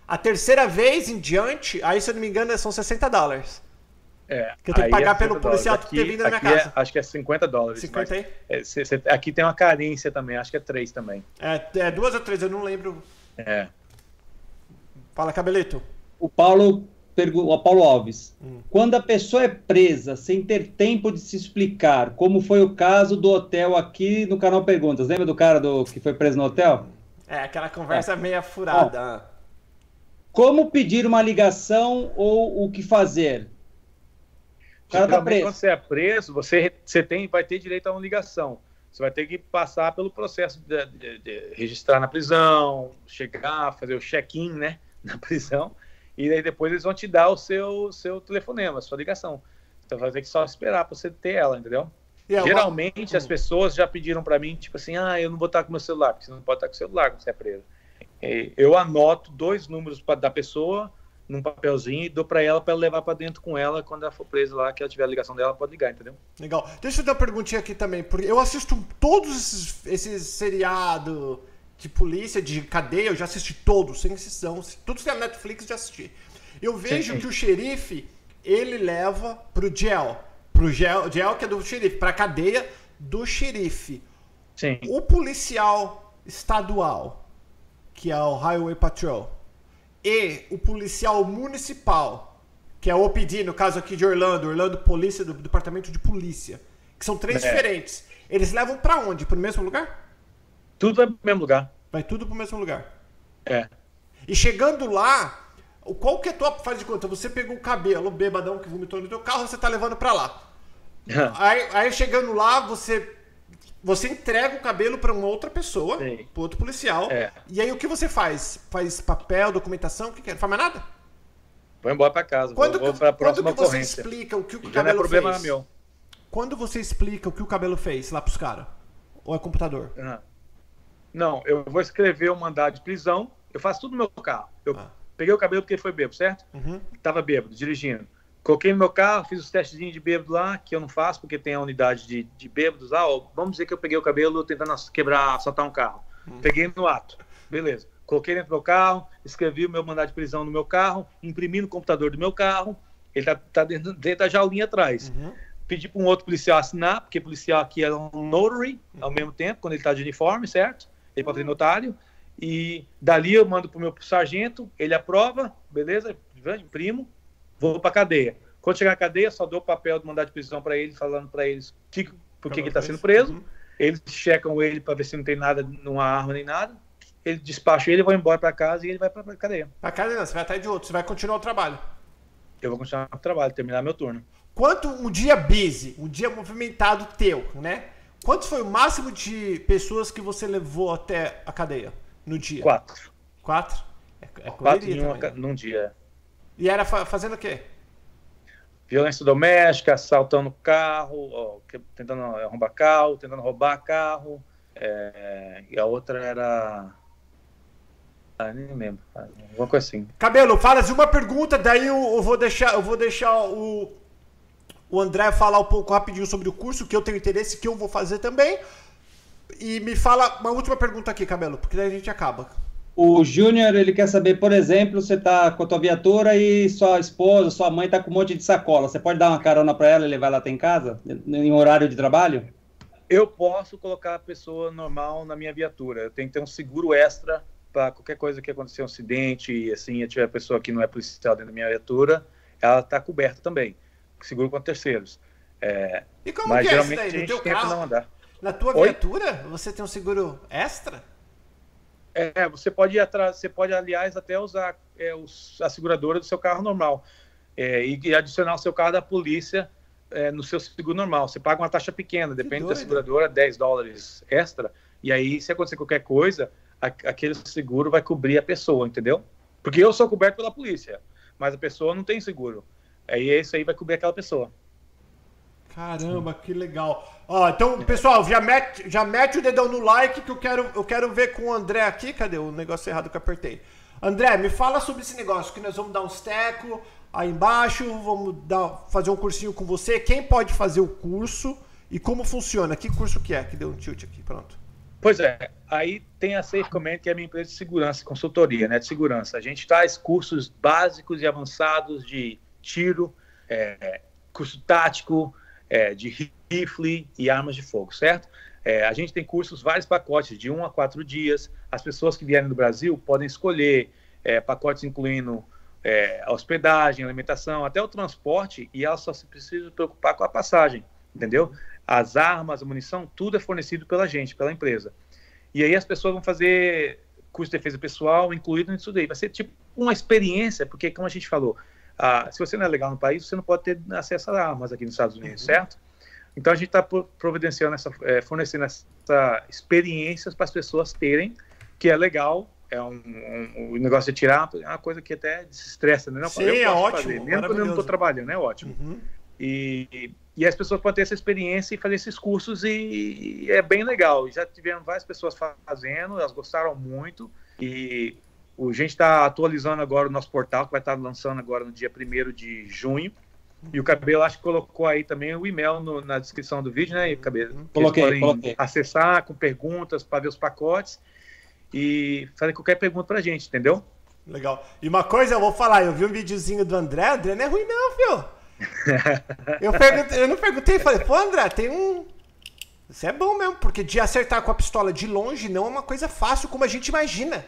A terceira vez em diante, aí se eu não me engano, são 60 dólares. É, que eu tenho que pagar é pelo policial aqui, ter vindo na minha é, casa. acho que é 50 dólares. 50 aí? É, cê, cê, aqui tem uma carência também, acho que é 3 também. É, é duas ou três, eu não lembro. É. Fala, Cabelito. O Paulo o Paulo Alves. Hum. Quando a pessoa é presa sem ter tempo de se explicar, como foi o caso do hotel aqui no canal Perguntas, lembra do cara do que foi preso no hotel? É, aquela conversa é. meia furada. como pedir uma ligação ou o que fazer? O cara tá preso. Quando você é preso, você, você tem, vai ter direito a uma ligação. Você vai ter que passar pelo processo de, de, de registrar na prisão, chegar, fazer o check-in, né, na prisão e aí depois eles vão te dar o seu, seu telefonema, a sua ligação. Então vai ter que só esperar para você ter ela, entendeu? Yeah, Geralmente uma... as pessoas já pediram para mim, tipo assim, ah, eu não vou estar com meu celular, porque você não pode estar com o celular quando você é preso. Eu anoto dois números da pessoa num papelzinho e dou para ela para levar para dentro com ela quando ela for presa lá, que ela tiver a ligação dela, pode ligar, entendeu? Legal. Deixa eu dar uma perguntinha aqui também, porque eu assisto todos esses, esses seriados de polícia, de cadeia, eu já assisti todos, sem exceção. Tudo que tem na Netflix, já assisti. Eu vejo sim, sim. que o xerife, ele leva pro jail. Pro jail, jail que é do xerife, pra cadeia do xerife. Sim. O policial estadual, que é o Highway Patrol, e o policial municipal, que é o OPD, no caso aqui de Orlando, Orlando Polícia, do Departamento de Polícia, que são três é. diferentes. Eles levam para onde? Pro mesmo lugar? Tudo vai pro mesmo lugar. Vai tudo pro mesmo lugar. É. E chegando lá, qual que é a tua faz de conta? Você pegou o cabelo, o bebadão que vomitou no teu carro, você tá levando para lá. aí, aí chegando lá, você você entrega o cabelo para uma outra pessoa, para outro policial. É. E aí o que você faz? Faz papel, documentação, o que, que é? Não faz mais nada? Vou embora para casa. Quando, vou, vou pra quando que você explica o que o Já cabelo não é problema fez? meu. Quando você explica o que o cabelo fez lá pros caras? Ou é computador? Uhum. Não, eu vou escrever um mandado de prisão, eu faço tudo no meu carro. Eu ah. peguei o cabelo porque ele foi bêbado, certo? Uhum. Tava bêbado, dirigindo. Coloquei no meu carro, fiz os testezinhos de bêbado lá, que eu não faço porque tem a unidade de, de bêbados lá. Ó, vamos dizer que eu peguei o cabelo tentando quebrar, assaltar um carro. Uhum. Peguei no ato. Beleza. Coloquei dentro do meu carro, escrevi o meu mandado de prisão no meu carro, imprimi no computador do meu carro. Ele tá, tá dentro, dentro da jaulinha atrás. Uhum. Pedi para um outro policial assinar, porque policial aqui é um notary ao mesmo tempo, quando ele está de uniforme, certo? ele pode ser notário, e dali eu mando para o meu sargento, ele aprova, beleza, imprimo, vou para cadeia. Quando chegar na cadeia, só dou o papel de mandar de prisão para ele, falando para eles que, por que ele está sendo preso. Uhum. Eles checam ele para ver se não tem nada, numa arma nem nada. Ele despacha ele, vai embora para casa e ele vai para a cadeia. Para casa não, você vai atrás de outro, você vai continuar o trabalho. Eu vou continuar o trabalho, terminar meu turno. Quanto um dia busy, um dia movimentado teu, né? Quantos foi o máximo de pessoas que você levou até a cadeia no dia? Quatro. Quatro? É, é Quatro em uma, num dia. E era fa fazendo o quê? Violência doméstica, assaltando carro, ó, tentando arrombar carro, tentando roubar carro. É, e a outra era. Ah, nem lembro. Alguma coisa assim. Cabelo, fala uma pergunta, daí eu, eu, vou deixar, eu vou deixar o, o André falar um pouco rapidinho sobre o curso, que eu tenho interesse, que eu vou fazer também. E me fala uma última pergunta aqui, Cabelo, porque daí a gente acaba. O Júnior, ele quer saber, por exemplo, você tá com a tua viatura e sua esposa, sua mãe tá com um monte de sacola. Você pode dar uma carona para ela e levar ela até em casa, em horário de trabalho? Eu posso colocar a pessoa normal na minha viatura. Eu tenho que ter um seguro extra para qualquer coisa que acontecer, um acidente, e assim, eu tiver pessoa que não é policial dentro da minha viatura, ela está coberta também seguro contra terceiros. É, e como mas, que é geralmente isso daí? No teu carro, não andar. Na tua Oi? viatura, você tem um seguro extra? É, você pode ir atrás, você pode, aliás, até usar é, os, a seguradora do seu carro normal. É, e, e, adicionar o seu carro da polícia é, no seu seguro normal. Você paga uma taxa pequena, depende da seguradora, 10 dólares extra. E aí, se acontecer qualquer coisa, a, aquele seguro vai cobrir a pessoa, entendeu? Porque eu sou coberto pela polícia, mas a pessoa não tem seguro. Aí isso aí vai cobrir aquela pessoa. Caramba, que legal. Ó, então, pessoal, já mete, já mete o dedão no like que eu quero, eu quero ver com o André aqui. Cadê o negócio errado que eu apertei? André, me fala sobre esse negócio que nós vamos dar uns tecos aí embaixo, vamos dar, fazer um cursinho com você. Quem pode fazer o curso e como funciona? Que curso que é? Que deu um tilt aqui, pronto. Pois é, aí tem a Safe Command, que é a minha empresa de segurança, consultoria, né, de segurança. A gente traz cursos básicos e avançados de tiro, é, curso tático, é, de rifle e armas de fogo, certo? É, a gente tem cursos, vários pacotes, de um a quatro dias. As pessoas que vierem do Brasil podem escolher é, pacotes incluindo é, hospedagem, alimentação, até o transporte, e elas só se precisam preocupar com a passagem, entendeu? As armas, a munição, tudo é fornecido pela gente, pela empresa. E aí as pessoas vão fazer curso de defesa pessoal incluído nisso daí. Vai ser tipo uma experiência, porque, como a gente falou, ah, se você não é legal no país, você não pode ter acesso a armas aqui nos Estados Unidos, uhum. certo? Então a gente está providenciando essa, é, fornecendo essa experiências para as pessoas terem, que é legal. É um, um, um, negócio de tirar é uma coisa que até desestressa, né? Não, Sim, é ótimo. Fazer, mesmo quando eu não estou trabalhando, é ótimo. Uhum. E, e as pessoas podem ter essa experiência e fazer esses cursos e, e é bem legal. Já tiveram várias pessoas fazendo, elas gostaram muito e a gente está atualizando agora o nosso portal, que vai estar tá lançando agora no dia 1 de junho. E o Cabelo acho que colocou aí também o e-mail no, na descrição do vídeo, né, Cabelo? Coloquei, coloquei. acessar com perguntas para ver os pacotes e fazer qualquer pergunta pra gente, entendeu? Legal. E uma coisa eu vou falar, eu vi um videozinho do André, André não é ruim não, viu? eu, perguntei, eu não perguntei, falei, pô, André, tem um... Isso é bom mesmo, porque de acertar com a pistola de longe não é uma coisa fácil como a gente imagina.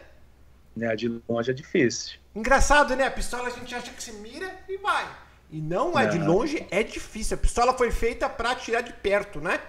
Né, de longe é difícil. Engraçado, né? A pistola a gente acha que se mira e vai. E não é, de longe, é difícil. A pistola foi feita para atirar de perto, né?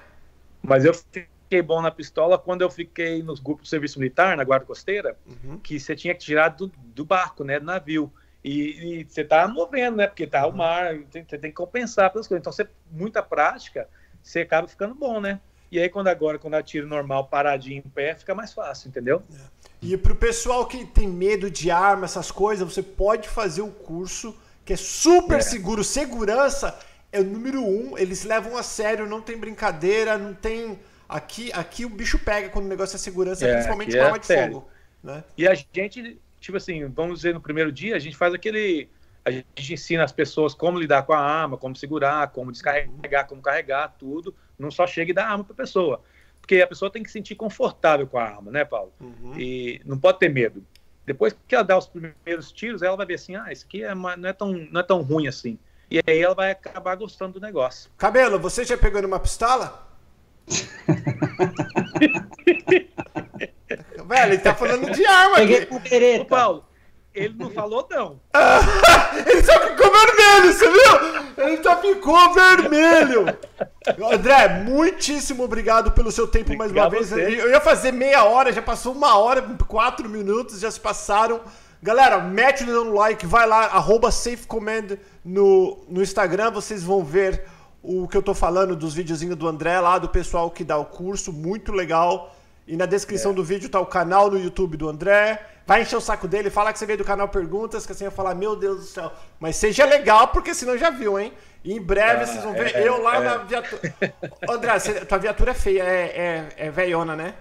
Mas eu fiquei bom na pistola quando eu fiquei nos grupos de serviço militar, na guarda costeira, uhum. que você tinha que tirar do, do barco, né? Do navio. E, e, você tá movendo, né? Porque tá o mar, você tem, tem que compensar pelas coisas. Então, você, muita prática, você acaba ficando bom, né? E aí, quando agora, quando atira normal, paradinho em pé, fica mais fácil, entendeu? É. E pro pessoal que tem medo de arma, essas coisas, você pode fazer o curso que é super é. seguro. Segurança é o número um. Eles levam a sério, não tem brincadeira, não tem. Aqui, aqui o bicho pega quando o negócio é segurança, é, principalmente com é arma de sério. fogo. Né? E a gente, tipo assim, vamos dizer, no primeiro dia, a gente faz aquele. A gente ensina as pessoas como lidar com a arma, como segurar, como descarregar, como carregar, tudo. Não só chega e dá arma para pessoa. Porque a pessoa tem que se sentir confortável com a arma, né, Paulo? Uhum. E não pode ter medo. Depois que ela dá os primeiros tiros, ela vai ver assim, ah, isso aqui é uma, não, é tão, não é tão ruim assim. E aí ela vai acabar gostando do negócio. Cabelo, você já pegou numa pistola? Velho, ele tá falando de arma Peguei com pereta. Ô, Paulo, ele não falou não. ele só ficou vermelho, você viu? Ele só ficou vermelho. André, muitíssimo obrigado pelo seu tempo obrigado mais uma vez. Você. Eu ia fazer meia hora, já passou uma hora, quatro minutos, já se passaram. Galera, mete no like, vai lá, arroba SafeCommand no, no Instagram, vocês vão ver o que eu tô falando dos videozinhos do André lá, do pessoal que dá o curso, muito legal. E na descrição é. do vídeo tá o canal no YouTube do André. Vai encher o saco dele, falar que você veio do canal Perguntas, que assim vai falar, meu Deus do céu. Mas seja legal, porque senão já viu, hein? E em breve ah, vocês vão ver é, eu lá é. na viatura. André, você, tua viatura é feia, é, é, é velhona, né?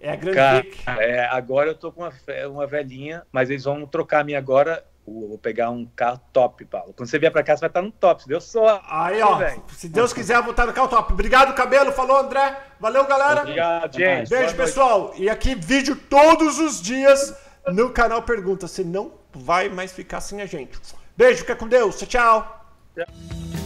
É a Grand Cara, é, agora eu tô com uma, uma velhinha, mas eles vão trocar a minha agora. Uh, vou pegar um carro top, Paulo. Quando você vier pra cá, você vai estar no top. Se Deus só. Aí, ó. Véio. Se Deus quiser, eu vou estar no carro top. Obrigado, cabelo. Falou, André. Valeu, galera. Obrigado, gente. Beijo, pessoal. E aqui, vídeo todos os dias no canal Pergunta. Você não vai mais ficar sem a gente. Beijo, fica com Deus. Tchau, tchau.